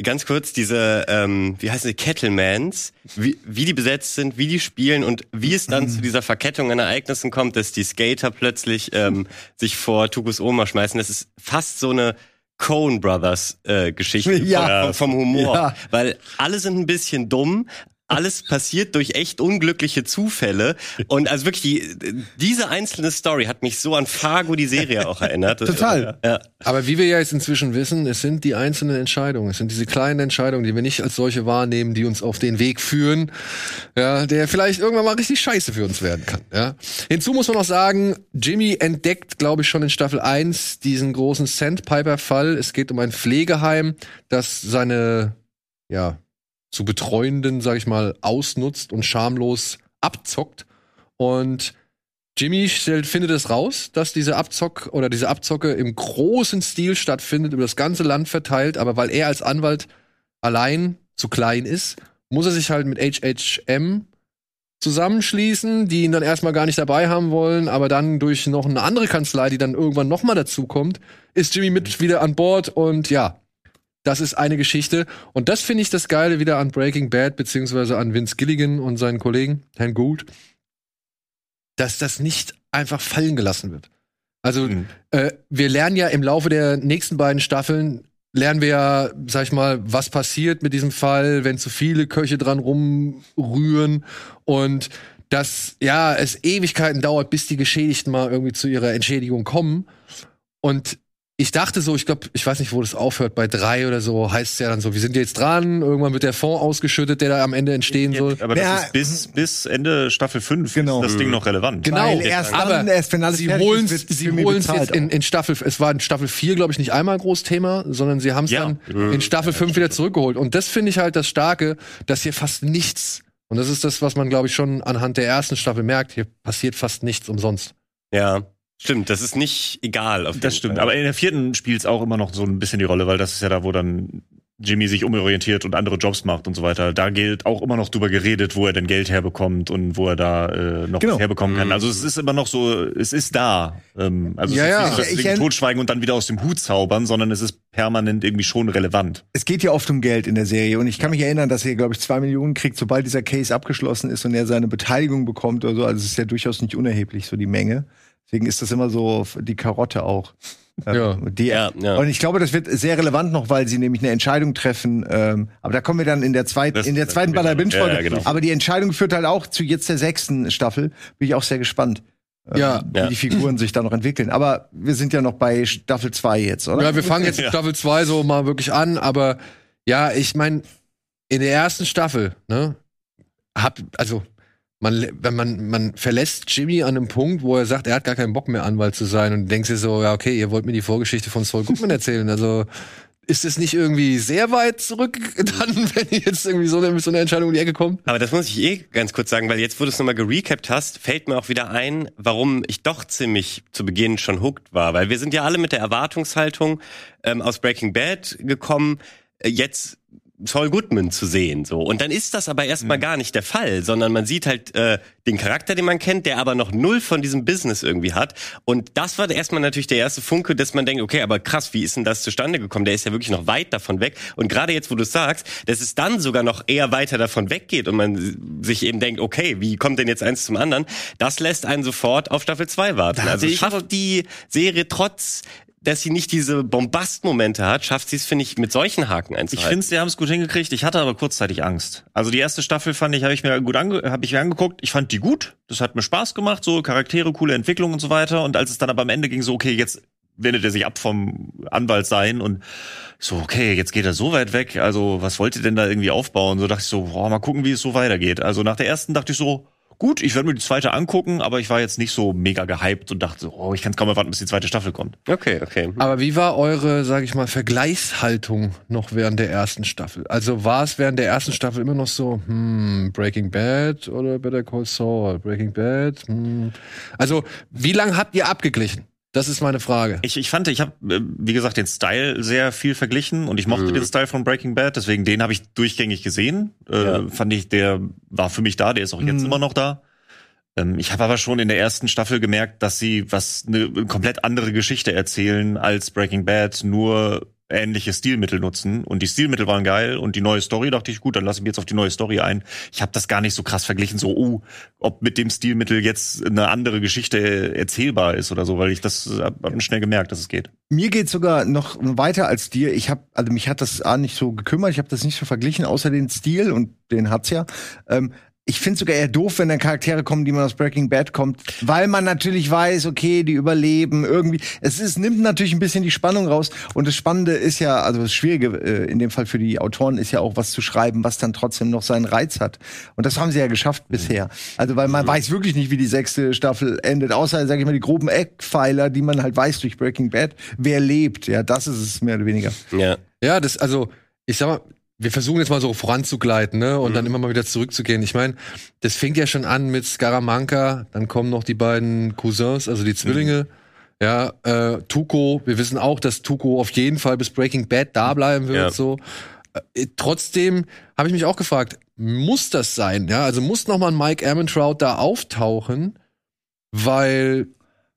Ganz kurz, diese, ähm, wie heißen die, Kettlemans, wie, wie die besetzt sind, wie die spielen und wie es dann zu dieser Verkettung an Ereignissen kommt, dass die Skater plötzlich ähm, sich vor Tukus Oma schmeißen. Das ist fast so eine Coen Brothers äh, Geschichte [laughs] ja. vom, vom Humor, ja. weil alle sind ein bisschen dumm, alles passiert durch echt unglückliche Zufälle. Und also wirklich, die, diese einzelne Story hat mich so an Fargo, die Serie, auch erinnert. Total. Ja. Aber wie wir ja jetzt inzwischen wissen, es sind die einzelnen Entscheidungen, es sind diese kleinen Entscheidungen, die wir nicht als solche wahrnehmen, die uns auf den Weg führen, ja, der vielleicht irgendwann mal richtig scheiße für uns werden kann. Ja. Hinzu muss man auch sagen, Jimmy entdeckt, glaube ich, schon in Staffel 1 diesen großen Sandpiper-Fall. Es geht um ein Pflegeheim, das seine ja, zu Betreuenden, sag ich mal, ausnutzt und schamlos abzockt. Und Jimmy stellt, findet es raus, dass diese Abzock oder diese Abzocke im großen Stil stattfindet, über das ganze Land verteilt, aber weil er als Anwalt allein zu klein ist, muss er sich halt mit HHM zusammenschließen, die ihn dann erstmal gar nicht dabei haben wollen, aber dann durch noch eine andere Kanzlei, die dann irgendwann nochmal dazukommt, ist Jimmy mit wieder an Bord. Und ja, das ist eine Geschichte. Und das finde ich das Geile wieder an Breaking Bad, beziehungsweise an Vince Gilligan und seinen Kollegen, Herrn Gould, dass das nicht einfach fallen gelassen wird. Also, mhm. äh, wir lernen ja im Laufe der nächsten beiden Staffeln, lernen wir ja, sag ich mal, was passiert mit diesem Fall, wenn zu viele Köche dran rumrühren und dass, ja, es Ewigkeiten dauert, bis die Geschädigten mal irgendwie zu ihrer Entschädigung kommen. Und ich dachte so, ich glaube, ich weiß nicht, wo das aufhört, bei drei oder so heißt es ja dann so, wir sind jetzt dran, irgendwann wird der Fonds ausgeschüttet, der da am Ende entstehen soll. Aber das ja, ist bis, bis Ende Staffel 5 genau. ist das Ding noch relevant. Genau, Weil erst dann, aber erst wenn alles sie holen sie holen jetzt in, in Staffel, es war in Staffel 4, glaube ich, nicht einmal ein großes Thema, sondern sie haben es ja. dann in Staffel 5 wieder zurückgeholt. Und das finde ich halt das Starke, dass hier fast nichts, und das ist das, was man, glaube ich, schon anhand der ersten Staffel merkt, hier passiert fast nichts umsonst. Ja. Stimmt, das ist nicht egal. Auf das stimmt, Fall. aber in der vierten spielt es auch immer noch so ein bisschen die Rolle, weil das ist ja da, wo dann Jimmy sich umorientiert und andere Jobs macht und so weiter. Da gilt auch immer noch drüber geredet, wo er denn Geld herbekommt und wo er da äh, noch genau. was herbekommen kann. Mhm. Also es ist immer noch so, es ist da. Ähm, also ja, es ist nicht, sie totschweigen und dann wieder aus dem Hut zaubern, sondern es ist permanent irgendwie schon relevant. Es geht ja oft um Geld in der Serie und ich kann mich erinnern, dass er, glaube ich, zwei Millionen kriegt, sobald dieser Case abgeschlossen ist und er seine Beteiligung bekommt oder so. Also es ist ja durchaus nicht unerheblich, so die Menge. Deswegen ist das immer so die Karotte auch. Ähm, ja. Die, ja, ja. Und ich glaube, das wird sehr relevant noch, weil sie nämlich eine Entscheidung treffen. Ähm, aber da kommen wir dann in der zweiten, in der zweiten Baller Binge Folge. Ja, genau. Aber die Entscheidung führt halt auch zu jetzt der sechsten Staffel. Bin ich auch sehr gespannt. Ähm, ja, wie ja. die Figuren sich da noch entwickeln. Aber wir sind ja noch bei Staffel 2 jetzt, oder? Ja, wir fangen jetzt ja. Staffel 2 so mal wirklich an, aber ja, ich meine, in der ersten Staffel, ne, hab, also man, wenn man, man verlässt Jimmy an einem Punkt, wo er sagt, er hat gar keinen Bock mehr Anwalt zu sein und denkst dir so, ja, okay, ihr wollt mir die Vorgeschichte von Saul Goodman erzählen. Also, ist es nicht irgendwie sehr weit zurück, dann, [laughs] wenn ihr jetzt irgendwie so eine, so eine Entscheidung um die Ecke kommt? Aber das muss ich eh ganz kurz sagen, weil jetzt, wo du es nochmal gerecapt hast, fällt mir auch wieder ein, warum ich doch ziemlich zu Beginn schon hooked war. Weil wir sind ja alle mit der Erwartungshaltung ähm, aus Breaking Bad gekommen, äh, jetzt Saul Goodman zu sehen. So. Und dann ist das aber erstmal mhm. gar nicht der Fall, sondern man sieht halt äh, den Charakter, den man kennt, der aber noch null von diesem Business irgendwie hat. Und das war erstmal natürlich der erste Funke, dass man denkt, okay, aber krass, wie ist denn das zustande gekommen? Der ist ja wirklich noch weit davon weg. Und gerade jetzt, wo du sagst, dass es dann sogar noch eher weiter davon weggeht und man sich eben denkt, okay, wie kommt denn jetzt eins zum anderen? Das lässt einen sofort auf Staffel 2 warten. Also schafft die Serie trotz dass sie nicht diese Bombastmomente hat, schafft sie es, finde ich, mit solchen Haken Ich einzuhalten. finde, sie haben es gut hingekriegt. Ich hatte aber kurzzeitig Angst. Also die erste Staffel fand ich, habe ich mir gut ange hab ich mir angeguckt. Ich fand die gut. Das hat mir Spaß gemacht, so Charaktere, coole Entwicklung und so weiter. Und als es dann aber am Ende ging, so okay, jetzt wendet er sich ab vom Anwalt sein und so okay, jetzt geht er so weit weg. Also was wollt ihr denn da irgendwie aufbauen? So dachte ich so, boah, mal gucken, wie es so weitergeht. Also nach der ersten dachte ich so, gut, ich werde mir die zweite angucken, aber ich war jetzt nicht so mega gehypt und dachte so, oh, ich kann es kaum erwarten, bis die zweite Staffel kommt. Okay, okay. Aber wie war eure, sage ich mal, Vergleichshaltung noch während der ersten Staffel? Also war es während der ersten Staffel immer noch so, hm, Breaking Bad oder Better Call Saul? Breaking Bad? Hm. Also wie lange habt ihr abgeglichen? Das ist meine Frage. Ich, ich fand, ich habe, wie gesagt, den Style sehr viel verglichen und ich mochte den Style von Breaking Bad, deswegen den habe ich durchgängig gesehen. Äh, Ja. Fand ich, der war für mich da, der ist auch jetzt Mhm. immer noch da. Ähm, ich habe aber schon in der ersten Staffel gemerkt, dass sie was eine komplett andere Geschichte erzählen als Breaking Bad, nur ähnliche Stilmittel nutzen und die Stilmittel waren geil und die neue Story dachte ich gut, dann lasse ich mich jetzt auf die neue Story ein. Ich habe das gar nicht so krass verglichen, so oh, ob mit dem Stilmittel jetzt eine andere Geschichte erzählbar ist oder so, weil ich das hab, hab schnell gemerkt, dass es geht. Mir geht sogar noch weiter als dir. Ich habe, also mich hat das A nicht so gekümmert, ich habe das nicht so verglichen, außer den Stil und den hat's ja. Ähm, ich finde sogar eher doof, wenn dann Charaktere kommen, die man aus Breaking Bad kommt, weil man natürlich weiß, okay, die überleben irgendwie. Es ist, nimmt natürlich ein bisschen die Spannung raus. Und das Spannende ist ja, also das Schwierige äh, in dem Fall für die Autoren ist ja auch was zu schreiben, was dann trotzdem noch seinen Reiz hat. Und das haben sie ja geschafft bisher. Also weil man weiß wirklich nicht, wie die sechste Staffel endet, außer, sage ich mal, die groben Eckpfeiler, die man halt weiß durch Breaking Bad, wer lebt. Ja, das ist es mehr oder weniger. Ja. Ja, das, also, ich sag mal, wir versuchen jetzt mal so voranzugleiten, ne? Und dann immer mal wieder zurückzugehen. Ich meine, das fängt ja schon an mit Scaramanga, dann kommen noch die beiden Cousins, also die Zwillinge. Ja, äh, Tuco, wir wissen auch, dass Tuco auf jeden Fall bis Breaking Bad da bleiben wird, Ja. so. Äh, trotzdem habe ich mich auch gefragt, muss das sein? Ja, also muss noch mal ein Mike Ehrmantraut da auftauchen, weil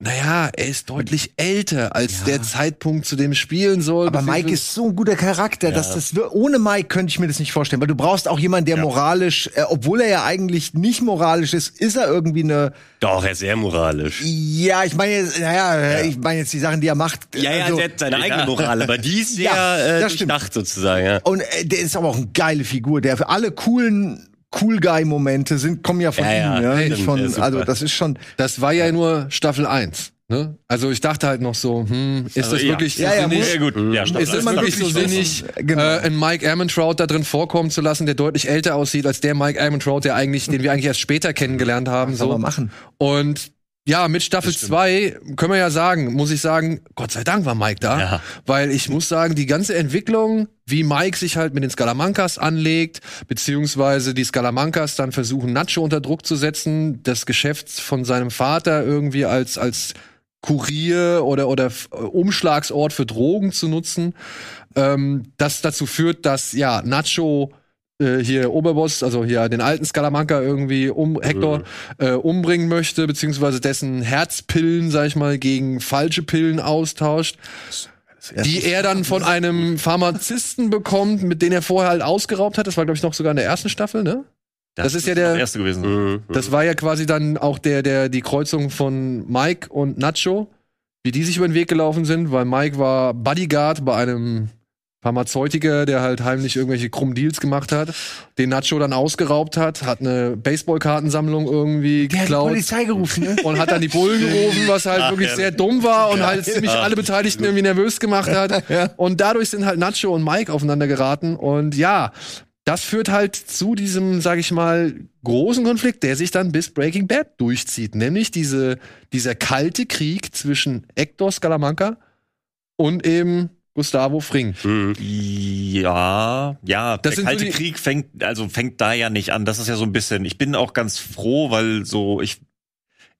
naja, er ist deutlich älter als Ja. der Zeitpunkt, zu dem es spielen soll. Aber Mike ist so ein guter Charakter, dass das ohne Mike könnte ich mir das nicht vorstellen, weil du brauchst auch jemanden, der moralisch, äh, obwohl er ja eigentlich nicht moralisch ist, ist er irgendwie eine. Doch, er ist sehr moralisch. Ja, ich meine, jetzt- naja, ich meine jetzt die Sachen, die er macht. Ja, ja, also- er hat seine eigene Moral, aber die ist [laughs] sehr Ja, äh, das stimmt. durchdacht sozusagen, ja. Und äh, der ist aber auch eine geile Figur, der für alle coolen Cool Guy Momente sind kommen ja von Ja, ja, ihm, ja, stimmt, nicht von super. also das ist schon Das war ja nur Staffel 1. Ne? Also ich dachte halt noch so, hm, ist Also, das ja. wirklich so Ja, ja, sinnig? muss- gut. Ja, Ist das wirklich so sinnig. Genau. äh, einen Mike Ehrmantraut da drin vorkommen zu lassen, der deutlich älter aussieht als der Mike Ehrmantraut, der eigentlich, den wir eigentlich erst später kennengelernt haben. soll So. man machen. Und ja, mit Staffel 2 können wir ja sagen, muss ich sagen, Gott sei Dank war Mike da. Ja. Weil ich muss sagen, die ganze Entwicklung, wie Mike sich halt mit den Scalamancas anlegt, beziehungsweise die Scalamancas dann versuchen, Nacho unter Druck zu setzen, das Geschäft von seinem Vater irgendwie als, als Kurier oder, oder Umschlagsort für Drogen zu nutzen, ähm, das dazu führt, dass ja Nacho äh, hier Oberboss, also hier den alten Scalamanca irgendwie um Hector äh, umbringen möchte, beziehungsweise dessen Herzpillen, sag ich mal, gegen falsche Pillen austauscht, die er dann von einem Pharmazisten bekommt, mit denen er vorher halt ausgeraubt hat. Das war, glaube ich, noch sogar in der ersten Staffel, ne? Das ist ja der- das erste gewesen. Mhm. Das war ja quasi dann auch der, der, die Kreuzung von Mike und Nacho, wie die sich über den Weg gelaufen sind, weil Mike war Bodyguard bei einem Pharmazeutiker, der halt heimlich irgendwelche krummen Deals gemacht hat, den Nacho dann ausgeraubt hat, hat eine Baseballkartensammlung irgendwie Der hat die geklaut Polizei gerufen, ne? und hat dann die Bullen [laughs] gerufen, was halt Ach, wirklich ja. sehr dumm war und halt ziemlich alle Beteiligten irgendwie nervös gemacht hat. [laughs] Und dadurch sind halt Nacho und Mike aufeinander geraten. Und ja, das führt halt zu diesem, sag ich mal, großen Konflikt, der sich dann bis Breaking Bad durchzieht. Nämlich diese, dieser kalte Krieg zwischen Hector Scalamanca und eben Gustavo Fring. Mhm. Ja, ja, Das der so Kalte die- Krieg fängt, also fängt da ja nicht an. Das ist ja so ein bisschen, ich bin auch ganz froh, weil so, ich,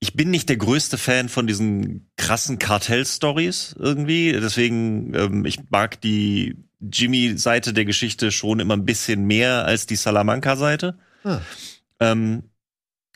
ich bin nicht der größte Fan von diesen krassen Kartell-Stories irgendwie. Deswegen, ähm, ich mag die Jimmy-Seite der Geschichte schon immer ein bisschen mehr als die Salamanca-Seite. Ah. Ähm,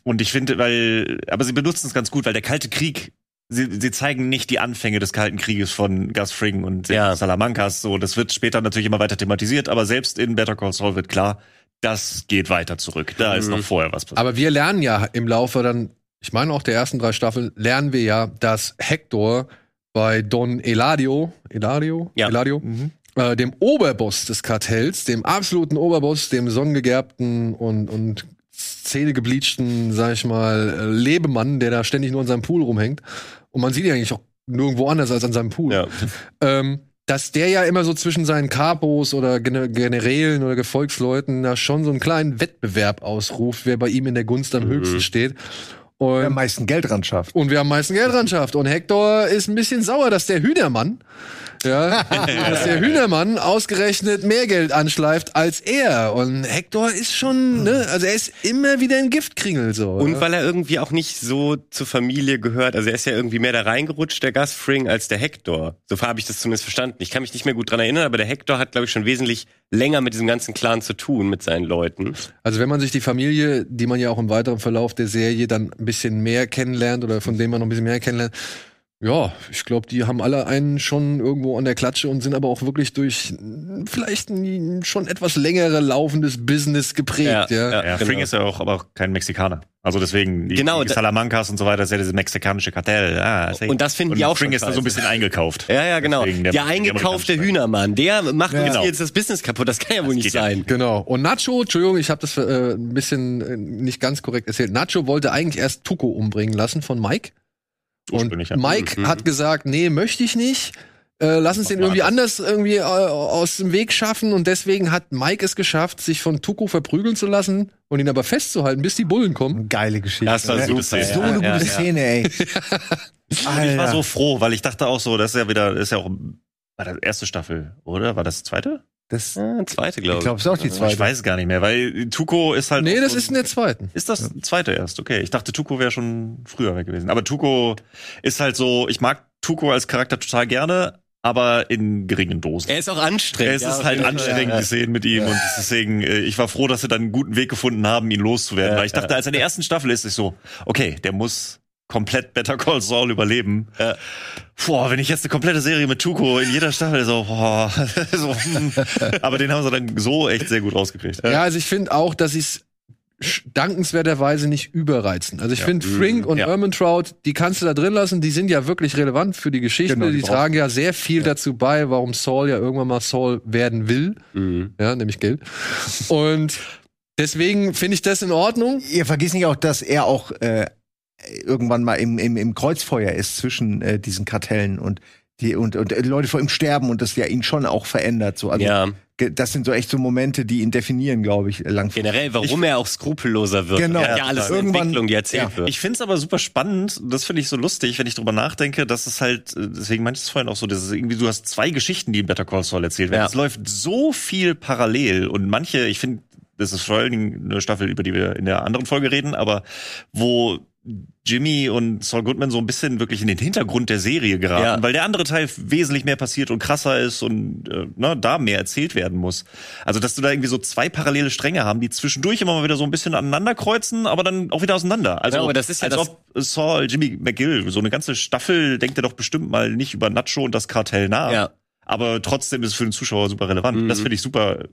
und ich finde, weil, aber sie benutzen es ganz gut, weil der Kalte Krieg, sie, sie zeigen nicht die Anfänge des Kalten Krieges von Gus Fring und Ja. Salamancas. So, das wird später natürlich immer weiter thematisiert, aber selbst in Better Call Saul wird klar, das geht weiter zurück. Da ist Mhm. noch vorher was passiert. Aber wir lernen ja im Laufe dann, ich meine auch der ersten drei Staffeln, lernen wir ja, dass Hector bei Don Eladio, Eladio, Ja. Eladio, äh, dem Oberboss des Kartells, dem absoluten Oberboss, dem sonnengegerbten und und zähnegebleachten, sag ich mal, äh, Lebemann, der da ständig nur an seinem Pool rumhängt. Und man sieht ihn eigentlich auch nirgendwo anders als an seinem Pool. Ja. Ähm, dass der ja immer so zwischen seinen Kapos oder Gen Generälen oder Gefolgsleuten da schon so einen kleinen Wettbewerb ausruft, wer bei ihm in der Gunst am höchsten steht. Und Wer am meisten Geld ran schafft. und wer am meisten Geld ran schafft. Und Hector ist ein bisschen sauer, dass der Hühnermann, ja, [laughs] dass der Hühnermann ausgerechnet mehr Geld anschleift als er. Und Hector ist schon, ne, also er ist immer wieder ein Giftkringel so. Und ja. weil er irgendwie auch nicht so zur Familie gehört. Also er ist ja irgendwie mehr da reingerutscht, der Gus Fring, als der Hector. So habe ich das zumindest verstanden. Ich kann mich nicht mehr gut dran erinnern, aber der Hector hat, glaube ich, schon wesentlich länger mit diesem ganzen Clan zu tun, mit seinen Leuten. Also wenn man sich die Familie, die man ja auch im weiteren Verlauf der Serie dann ein bisschen mehr kennenlernt oder von denen man noch ein bisschen mehr kennenlernt, ja, ich glaube, die haben alle einen schon irgendwo an der Klatsche und sind aber auch wirklich durch vielleicht ein schon etwas längere laufendes Business geprägt, ja. Ja, Ja, genau. Fring ist ja auch aber auch kein Mexikaner. Also deswegen, die, Genau, die Salamancas und so weiter, das ist ja dieses mexikanische Kartell. Ah, ist ja- Und das finden und die auch Fring schon ist da so ein bisschen eingekauft. Ja, ja, genau. Der, der- eingekaufte der Hühnermann, der macht uns Genau. jetzt das Business kaputt. Das kann ja wohl nicht ja sein. Genau. Und Nacho, Entschuldigung, ich habe das äh, ein bisschen äh, nicht ganz korrekt erzählt. Nacho wollte eigentlich erst Tuco umbringen lassen von Mike. Und Ursprünglich, ja. Mike Mhm. hat gesagt, nee, möchte ich nicht. Äh, lass uns den irgendwie anders irgendwie äh, aus dem Weg schaffen. Und deswegen hat Mike es geschafft, sich von Tuco verprügeln zu lassen und ihn aber festzuhalten, bis die Bullen kommen. Geile Geschichte. Das war ne? super. Szene. So eine Ja, gute ja. Szene, ey. [laughs] Ich war so froh, weil ich dachte auch so, das ist ja wieder, das ist ja auch, war das erste Staffel, oder? War das zweite? Das, Ja, zweite, glaube ich ich. glaube, es ist auch die Ich zweite. weiß es gar nicht mehr, weil Tuco ist halt. Nee, das so- ist in der zweiten. Ist das zweite erst? Okay, ich dachte, Tuco wäre schon früher weg gewesen. Aber Tuco ist halt so, ich mag Tuco als Charakter total gerne, aber in geringen Dosen. Er ist auch anstrengend. Es ja, ist halt anstrengend, Ja, die Szenen mit ihm und deswegen, äh, ich war froh, dass sie dann einen guten Weg gefunden haben, ihn loszuwerden. Ja, weil ich dachte, als er in der ersten Staffel ist, ich so, okay, der muss komplett Better Call Saul überleben. Ja. Boah, wenn ich jetzt eine komplette Serie mit Tuco in jeder Staffel so, boah, [laughs] so, hm. aber den haben sie dann so echt sehr gut rausgekriegt. Ja, also ich finde auch, dass sie es sch- dankenswerterweise nicht überreizen. Also ich finde Frink und Ja. Ermentrout, die kannst du da drin lassen, die sind ja wirklich relevant für die Geschichte, Genau, die die, tragen ja sehr viel dazu bei, warum Saul ja irgendwann mal Saul werden will, Mhm. ja, nämlich Geld. Und deswegen finde ich das in Ordnung. Ihr vergisst nicht auch, dass er auch äh, irgendwann mal im, im, im Kreuzfeuer ist zwischen äh, diesen Kartellen und die und, und äh, Leute vor ihm sterben und das ja ihn schon auch verändert. So. Also, Ja, Das sind so echt so Momente, die ihn definieren, glaube ich, langfristig. generell, warum er auch skrupelloser wird. Genau. Er ja alles Irgendwann- Entwicklung, die erzählt ja. wird. Ich find's aber super spannend, das finde ich so lustig, wenn ich drüber nachdenke, dass es halt, äh, deswegen meinte ich es vorhin auch so, dass es irgendwie, du hast zwei Geschichten, die in Better Call Saul erzählt werden. Ja. Es läuft so viel parallel und manche, ich finde, das ist vor allen Dingen eine Staffel, über die wir in der anderen Folge reden, aber wo Jimmy und Saul Goodman so ein bisschen wirklich in den Hintergrund der Serie geraten, Ja. weil der andere Teil wesentlich mehr passiert und krasser ist und äh, ne, da mehr erzählt werden muss. Also, dass du da irgendwie so zwei parallele Stränge haben, die zwischendurch immer mal wieder so ein bisschen aneinander kreuzen, aber dann auch wieder auseinander. Also, Ja, aber das ist ja als ob Saul, Jimmy McGill, so eine ganze Staffel denkt er doch bestimmt mal nicht über Nacho und das Kartell nach. Ja. Aber trotzdem ist es für den Zuschauer super relevant. Mhm. Das finde ich super.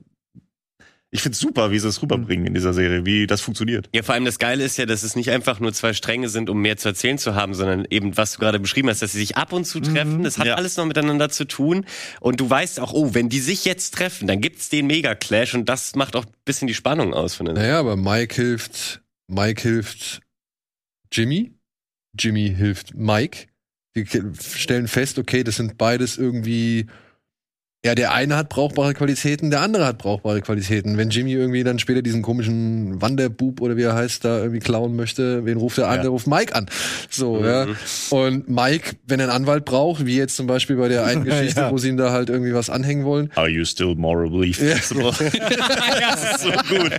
Ich finde super, wie sie es rüberbringen in dieser Serie, wie das funktioniert. Ja, vor allem das Geile ist ja, dass es nicht einfach nur zwei Stränge sind, um mehr zu erzählen zu haben, sondern eben, was du gerade beschrieben hast, dass sie sich ab und zu treffen. Das hat Ja. alles noch miteinander zu tun. Und du weißt auch, oh, wenn die sich jetzt treffen, dann gibt's den Mega-Clash und das macht auch ein bisschen die Spannung aus von der Naja, aber Mike hilft, Mike hilft Jimmy, Jimmy hilft Mike. Die stellen fest, okay, das sind beides irgendwie ja, der eine hat brauchbare Qualitäten, der andere hat brauchbare Qualitäten. Wenn Jimmy irgendwie dann später diesen komischen Wanderbub oder wie er heißt, da irgendwie klauen möchte, wen ruft er an? Ja. Der ruft Mike an. So, ja. Und Mike, wenn er einen Anwalt braucht, wie jetzt zum Beispiel bei der [laughs] einen Geschichte, Ja. wo sie ihm da halt irgendwie was anhängen wollen, Are you still morally flexible? ja, [laughs] [laughs] das ist so gut.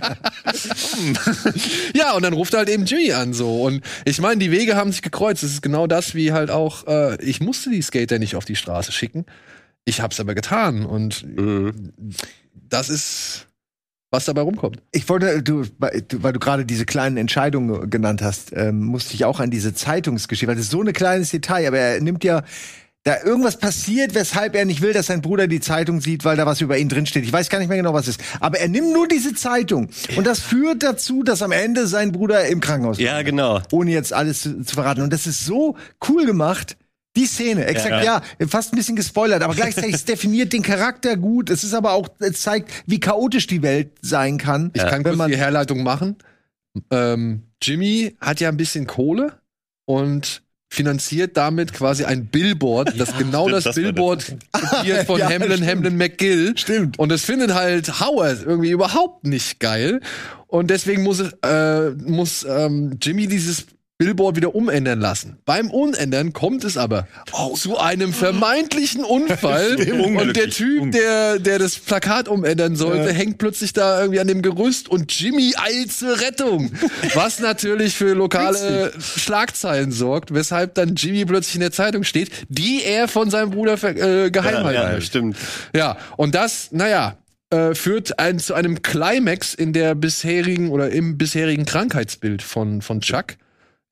Ja, und dann ruft er halt eben Jimmy an so. Und ich meine, die Wege haben sich gekreuzt. Es ist genau das, wie halt auch, äh, ich musste die Skater nicht auf die Straße schicken. Ich hab's aber getan. Und Mhm. das ist, was dabei rumkommt. Ich wollte, du, weil du- gerade diese kleinen Entscheidungen genannt hast, ähm, musste ich auch an diese Zeitungsgeschichte, weil das ist so ein kleines Detail, aber er nimmt ja, da irgendwas passiert, weshalb er nicht will, dass sein Bruder die Zeitung sieht, weil da was über ihn drinsteht. Ich weiß gar nicht mehr genau, was es ist. Aber er nimmt nur diese Zeitung. Und das führt dazu, dass am Ende sein Bruder im Krankenhaus Ja, landet. genau. Ohne jetzt alles zu, zu verraten. Und das ist so cool gemacht, Die Szene, exakt, ja. ja. fast ein bisschen gespoilert, aber gleichzeitig es [laughs] definiert den Charakter gut. Es ist aber auch, es zeigt, wie chaotisch die Welt sein kann. Ich kann kurz die Herleitung machen. Ähm, Jimmy hat ja ein bisschen Kohle und finanziert damit quasi ein Billboard, das [laughs] ja, genau stimmt, das, das Billboard [laughs] kopiert von ja, Hamlin, stimmt. Hamlin McGill. Stimmt. Und das findet halt Howard irgendwie überhaupt nicht geil. Und deswegen muss, äh, muss ähm, Jimmy dieses Billboard wieder umändern lassen. Beim Umändern kommt es aber oh. zu einem vermeintlichen Unfall [laughs] und der Typ, der, der das Plakat umändern sollte, ja. hängt plötzlich da irgendwie an dem Gerüst und Jimmy eilt zur Rettung. [laughs] Was natürlich für lokale Schlagzeilen sorgt, weshalb dann Jimmy plötzlich in der Zeitung steht, die er von seinem Bruder äh, geheim ja, ja, stimmt. Ja, und das, naja, äh, führt ein, zu einem Climax in der bisherigen oder im bisherigen Krankheitsbild von, von Chuck.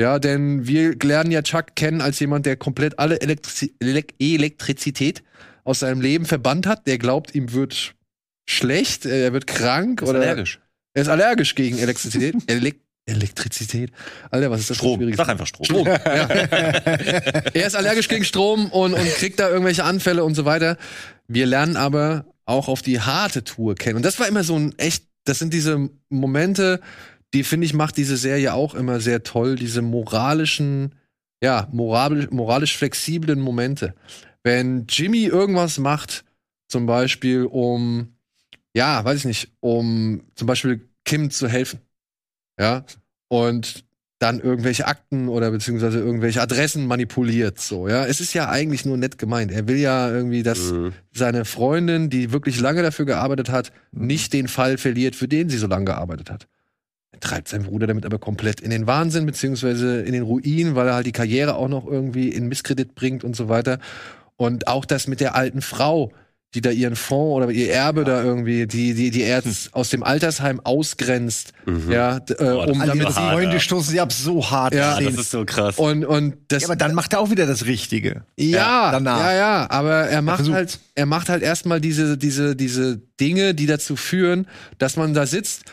Ja, denn wir lernen ja Chuck kennen als jemand, der komplett alle Elektriz Elektrizität aus seinem Leben verbannt hat. Der glaubt, ihm wird schlecht, er wird krank er ist oder allergisch. Er ist allergisch gegen Elektrizität. [laughs] Elek Elektrizität. Alter, was ist das? Strom. Sag einfach Strom. Strom. [laughs] ja. er ist allergisch gegen Strom und, und kriegt da irgendwelche Anfälle und so weiter. Wir lernen aber auch auf die harte Tour kennen. Und das war immer so ein echt, das sind diese Momente, die finde ich macht diese Serie auch immer sehr toll, diese moralischen, ja, moralisch, moralisch flexiblen Momente. Wenn Jimmy irgendwas macht, zum Beispiel um, ja, weiß ich nicht, um zum Beispiel Kim zu helfen, ja, und dann irgendwelche Akten oder beziehungsweise irgendwelche Adressen manipuliert, so, ja. Es ist ja eigentlich nur nett gemeint. Er will ja irgendwie, dass mhm. seine Freundin, die wirklich lange dafür gearbeitet hat, nicht den Fall verliert, für den sie so lange gearbeitet hat treibt sein Bruder damit aber komplett in den Wahnsinn, beziehungsweise in den Ruin, weil er halt die Karriere auch noch irgendwie in Misskredit bringt und so weiter. Und auch das mit der alten Frau, die da ihren Fonds oder ihr Erbe ja. da irgendwie, die, die, die er hm. aus dem Altersheim ausgrenzt, mhm. ja, äh, Boah, um damit sie Freunde stoßen sie ab so hart. Ja, das ist so krass. Und, und das, ja, aber dann macht er auch wieder das Richtige. Ja, danach. ja, ja, aber er macht er halt, er macht halt erstmal diese, diese, diese Dinge, die dazu führen, dass man da sitzt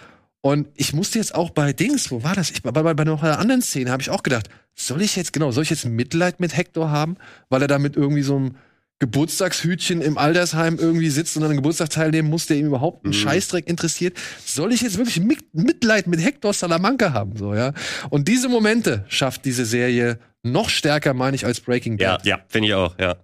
und ich musste jetzt auch bei Dings, wo war das? Ich, bei, bei, bei noch einer anderen Szene habe ich auch gedacht, soll ich jetzt, genau, soll ich jetzt Mitleid mit Hector haben, weil er da mit irgendwie so einem Geburtstagshütchen im Altersheim irgendwie sitzt und an einem Geburtstag teilnehmen muss, der ihm überhaupt einen mhm. Scheißdreck interessiert. Soll ich jetzt wirklich Mitleid mit Hector Salamanca haben, so, ja? Und diese Momente schafft diese Serie noch stärker, meine ich, als Breaking Bad. Ja, ja, finde ich auch, ja.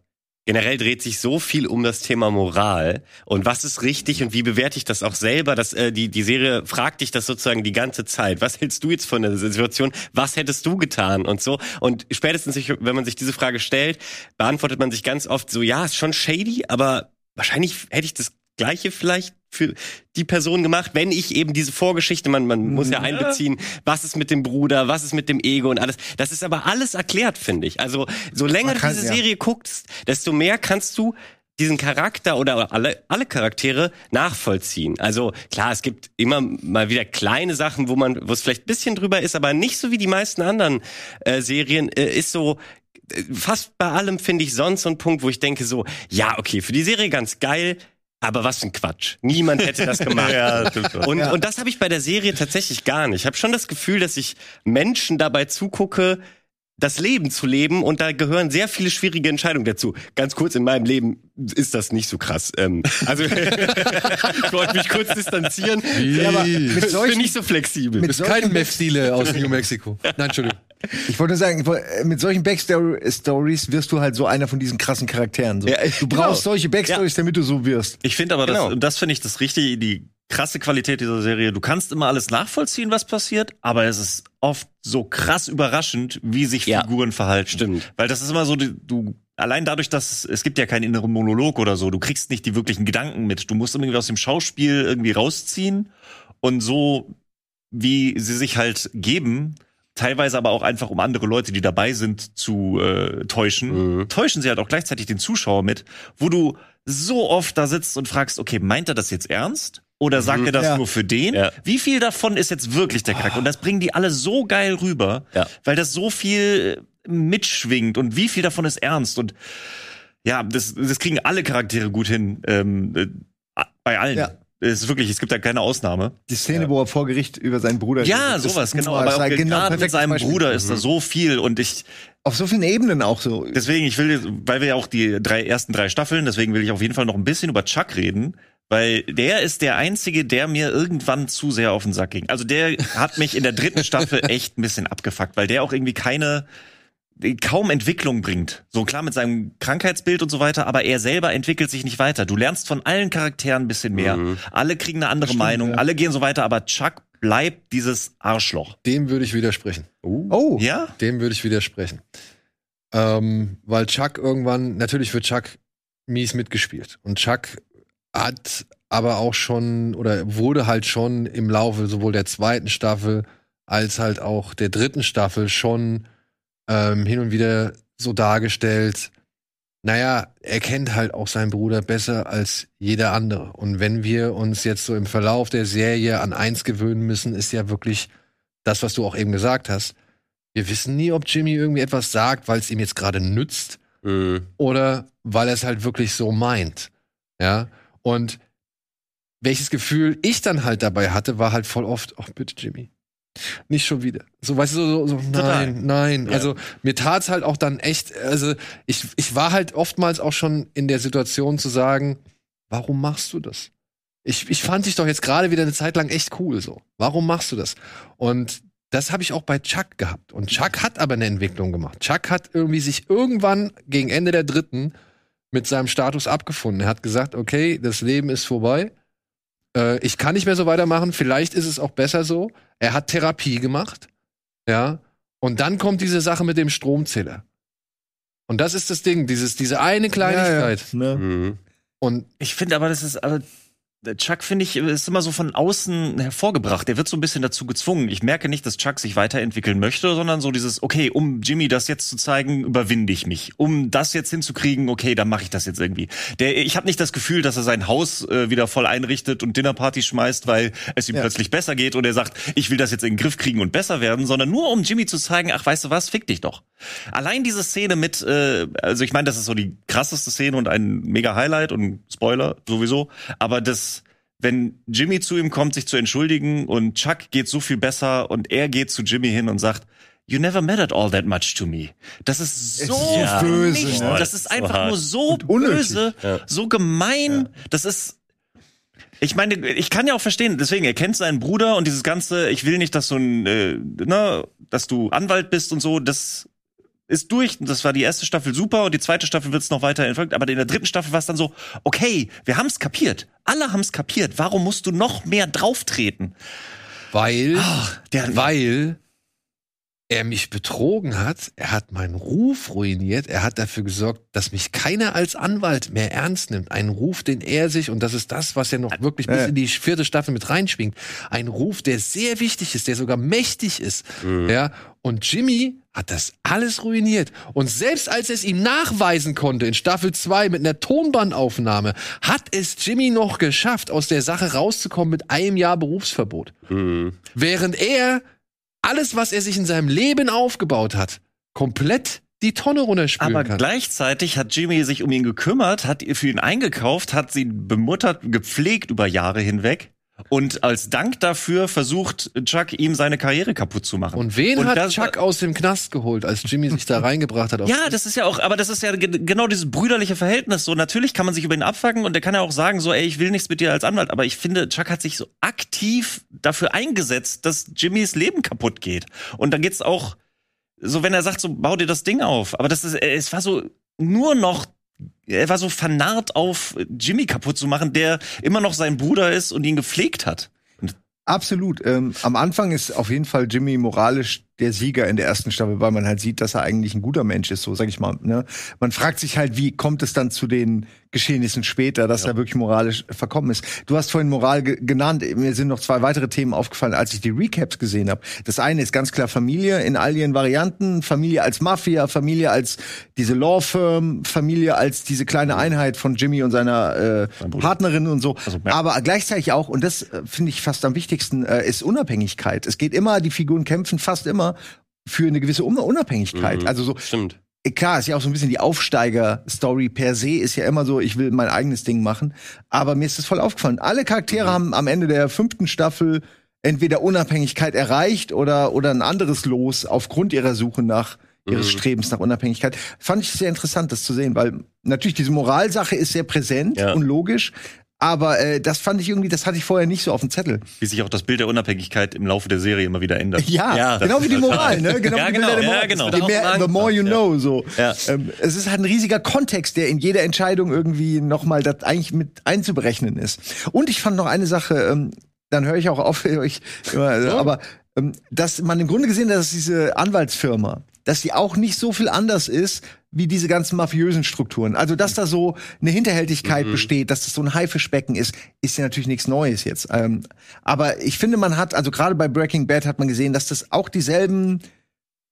Generell dreht sich so viel um das Thema Moral und was ist richtig und wie bewerte ich das auch selber. Dass, äh, die, die Serie fragt dich das sozusagen die ganze Zeit. Was hältst du jetzt von der Situation? Was hättest du getan und so? Und spätestens, wenn man sich diese Frage stellt, beantwortet man sich ganz oft so, ja, ist schon shady, aber wahrscheinlich hätte ich das Gleiche vielleicht für die Person gemacht, wenn ich eben diese Vorgeschichte, man, man muss ja einbeziehen, was ist mit dem Bruder, was ist mit dem Ego und alles. Das ist aber alles erklärt, finde ich. Also, so länger kann, du diese ja. Serie guckst, desto mehr kannst du diesen Charakter oder alle, alle Charaktere nachvollziehen. Also klar, es gibt immer mal wieder kleine Sachen, wo man, wo es vielleicht ein bisschen drüber ist, aber nicht so wie die meisten anderen äh, Serien, äh, ist so, äh, fast bei allem finde ich sonst so ein Punkt, wo ich denke so, ja, okay, für die Serie ganz geil, aber was ein Quatsch. Niemand hätte das gemacht. [laughs] ja, und, ja. und das habe ich bei der Serie tatsächlich gar nicht. Ich habe schon das Gefühl, dass ich Menschen dabei zugucke, das Leben zu leben und da gehören sehr viele schwierige Entscheidungen dazu. Ganz kurz in meinem Leben ist das nicht so krass. Ähm, also [laughs] ich wollte mich kurz distanzieren. Aber mit solchen, bin nicht so flexibel. Mit keinem Meth-Stile aus New Mexico. Nein, Entschuldigung. Ich wollte nur sagen, äh, mit solchen Backstories wirst du halt so einer von diesen krassen Charakteren. So. Ja, du brauchst genau. solche Backstories, ja. damit du so wirst. Ich finde aber, genau. das, das finde ich das Richtige, die krasse Qualität dieser Serie. Du kannst immer alles nachvollziehen, was passiert, aber es ist oft so krass überraschend, wie sich ja. Figuren verhalten. Stimmt. Weil das ist immer so, du allein dadurch, dass es gibt ja keinen inneren Monolog oder so, du kriegst nicht die wirklichen Gedanken mit. Du musst irgendwie aus dem Schauspiel irgendwie rausziehen und so, wie sie sich halt geben, teilweise aber auch einfach, um andere Leute, die dabei sind, zu äh, täuschen, mhm. täuschen sie halt auch gleichzeitig den Zuschauer mit, wo du so oft da sitzt und fragst, okay, meint er das jetzt ernst? Oder sagt mhm. er das ja. nur für den? Ja. Wie viel davon ist jetzt wirklich der Kack? Und das bringen die alle so geil rüber, ja. weil das so viel mitschwingt und wie viel davon ist ernst und ja, das, das kriegen alle Charaktere gut hin, ähm, äh, bei allen. Ja. Es ist wirklich, es gibt da keine Ausnahme. Die Szene, ja. wo er vor Gericht über seinen Bruder Ja, sowas, genau. Aber auch genau mit seinem Beispiel. Bruder ist mhm. da so viel und ich. Auf so vielen Ebenen auch so. Deswegen, ich will, weil wir ja auch die drei ersten drei Staffeln, deswegen will ich auf jeden Fall noch ein bisschen über Chuck reden, weil der ist der einzige, der mir irgendwann zu sehr auf den Sack ging. Also der hat mich in der dritten Staffel [laughs] echt ein bisschen abgefuckt, weil der auch irgendwie keine kaum Entwicklung bringt. So klar mit seinem Krankheitsbild und so weiter, aber er selber entwickelt sich nicht weiter. Du lernst von allen Charakteren ein bisschen mehr. Mhm. Alle kriegen eine andere stimmt, Meinung, ja. alle gehen so weiter, aber Chuck bleibt dieses Arschloch. Dem würde ich widersprechen. Oh. oh. Ja? Dem würde ich widersprechen. Ähm, weil Chuck irgendwann, natürlich wird Chuck mies mitgespielt. Und Chuck hat aber auch schon oder wurde halt schon im Laufe sowohl der zweiten Staffel als halt auch der dritten Staffel schon ähm, hin und wieder so dargestellt, naja, er kennt halt auch seinen Bruder besser als jeder andere. Und wenn wir uns jetzt so im Verlauf der Serie an eins gewöhnen müssen, ist ja wirklich das, was du auch eben gesagt hast. Wir wissen nie, ob Jimmy irgendwie etwas sagt, weil es ihm jetzt gerade nützt mhm. oder weil er es halt wirklich so meint. Ja. Und welches Gefühl ich dann halt dabei hatte, war halt voll oft, ach bitte Jimmy, nicht schon wieder. So, weißt du, so, so nein, Total. nein. Ja. Also mir tat's halt auch dann echt, also ich, ich war halt oftmals auch schon in der Situation zu sagen, warum machst du das? Ich, ich fand dich doch jetzt gerade wieder eine Zeit lang echt cool so. Warum machst du das? Und das habe ich auch bei Chuck gehabt. Und Chuck hat aber eine Entwicklung gemacht. Chuck hat irgendwie sich irgendwann gegen Ende der dritten mit seinem Status abgefunden. Er hat gesagt, okay, das Leben ist vorbei äh, ich kann nicht mehr so weitermachen, vielleicht ist es auch besser so. Er hat Therapie gemacht, ja, und dann kommt diese Sache mit dem Stromzähler. Und das ist das Ding, dieses, diese eine Kleinigkeit. Ja, ja. Ne? Mhm. Und ich finde aber, das ist, aber Chuck, finde ich, ist immer so von außen hervorgebracht. Der wird so ein bisschen dazu gezwungen. Ich merke nicht, dass Chuck sich weiterentwickeln möchte, sondern so dieses, okay, um Jimmy das jetzt zu zeigen, überwinde ich mich. Um das jetzt hinzukriegen, okay, dann mache ich das jetzt irgendwie. Der, ich habe nicht das Gefühl, dass er sein Haus äh, wieder voll einrichtet und Dinnerparty schmeißt, weil es ihm ja. plötzlich besser geht und er sagt, ich will das jetzt in den Griff kriegen und besser werden, sondern nur um Jimmy zu zeigen, ach, weißt du was, fick dich doch. Allein diese Szene mit, äh, also ich meine, das ist so die krasseste Szene und ein mega Highlight und Spoiler sowieso, aber das wenn Jimmy zu ihm kommt, sich zu entschuldigen und Chuck geht so viel besser und er geht zu Jimmy hin und sagt, You never mattered all that much to me. Das ist so ja, böse. Nicht, ja. Das ist einfach nur so böse, ja. so gemein. Das ist ich meine, ich kann ja auch verstehen, deswegen, er kennt seinen Bruder und dieses ganze, ich will nicht, dass du ein, äh, ne, dass du Anwalt bist und so, das ist durch. Das war die erste Staffel super und die zweite Staffel wird es noch weiter entfolgt. Aber in der dritten Staffel war es dann so, okay, wir haben es kapiert. Alle haben es kapiert. Warum musst du noch mehr drauftreten? Weil, Ach, der, weil er mich betrogen hat, er hat meinen Ruf ruiniert, er hat dafür gesorgt, dass mich keiner als Anwalt mehr ernst nimmt. Ein Ruf, den er sich, und das ist das, was er noch wirklich bis in die vierte Staffel mit reinschwingt, ein Ruf, der sehr wichtig ist, der sogar mächtig ist. Mhm. Ja, und Jimmy hat das alles ruiniert. Und selbst als er es ihm nachweisen konnte in Staffel 2 mit einer Tonbandaufnahme, hat es Jimmy noch geschafft, aus der Sache rauszukommen mit einem Jahr Berufsverbot. Mhm. Während er alles, was er sich in seinem Leben aufgebaut hat, komplett die Tonne runterspülen Aber kann. gleichzeitig hat Jimmy sich um ihn gekümmert, hat für ihn eingekauft, hat sie bemuttert, gepflegt über Jahre hinweg. Und als Dank dafür versucht Chuck ihm seine Karriere kaputt zu machen. Und wen und hat Chuck aus dem Knast geholt, als Jimmy sich da [laughs] reingebracht hat? ja, das ist ja auch, aber das ist ja genau dieses brüderliche Verhältnis. So natürlich kann man sich über ihn abfacken und der kann ja auch sagen so, ey, ich will nichts mit dir als Anwalt. Aber ich finde, Chuck hat sich so aktiv dafür eingesetzt, dass Jimmys Leben kaputt geht. Und dann geht's auch so, wenn er sagt so, bau dir das Ding auf. Aber das ist, es war so nur noch er war so vernarrt auf Jimmy kaputt zu machen, der immer noch sein Bruder ist und ihn gepflegt hat. Absolut. Ähm, am Anfang ist auf jeden Fall Jimmy moralisch der Sieger in der ersten Staffel, weil man halt sieht, dass er eigentlich ein guter Mensch ist, so sag ich mal. Ne? Man fragt sich halt, wie kommt es dann zu den Geschehnissen später, dass ja. er wirklich moralisch verkommen ist. Du hast vorhin Moral ge genannt. Mir sind noch zwei weitere Themen aufgefallen, als ich die Recaps gesehen habe. Das eine ist ganz klar Familie in all ihren Varianten, Familie als Mafia, Familie als diese Law Firm, Familie als diese kleine Einheit von Jimmy und seiner äh, Partnerin und so. Also, ja. Aber gleichzeitig auch, und das äh, finde ich fast am wichtigsten, äh, ist Unabhängigkeit. Es geht immer, die Figuren kämpfen fast immer für eine gewisse Unabhängigkeit. Mhm, also so. Stimmt klar, ist ja auch so ein bisschen die Aufsteiger-Story per se, ist ja immer so, ich will mein eigenes Ding machen. Aber mir ist das voll aufgefallen. Alle Charaktere mhm. haben am Ende der fünften Staffel entweder Unabhängigkeit erreicht oder, oder ein anderes Los aufgrund ihrer Suche nach ihres mhm. Strebens nach Unabhängigkeit. Fand ich sehr interessant, das zu sehen, weil natürlich diese Moralsache ist sehr präsent ja. und logisch, aber äh, das fand ich irgendwie, das hatte ich vorher nicht so auf dem Zettel. Wie sich auch das Bild der Unabhängigkeit im Laufe der Serie immer wieder ändert. Ja, ja genau wie die Moral, ne? [laughs] Genau ja, wie genau, Moral. Ja, genau. The, mehr, the more you know, so. Ja. Ähm, es ist halt ein riesiger Kontext, der in jeder Entscheidung irgendwie nochmal das eigentlich mit einzuberechnen ist. Und ich fand noch eine Sache, ähm, dann höre ich auch auf, [laughs] ich, immer, so. aber ähm, dass man im Grunde gesehen hat, dass diese Anwaltsfirma, dass die auch nicht so viel anders ist wie diese ganzen mafiösen Strukturen. Also, dass da so eine Hinterhältigkeit mhm. besteht, dass das so ein Haifischbecken ist, ist ja natürlich nichts Neues jetzt. Ähm, aber ich finde, man hat, also gerade bei Breaking Bad hat man gesehen, dass das auch dieselben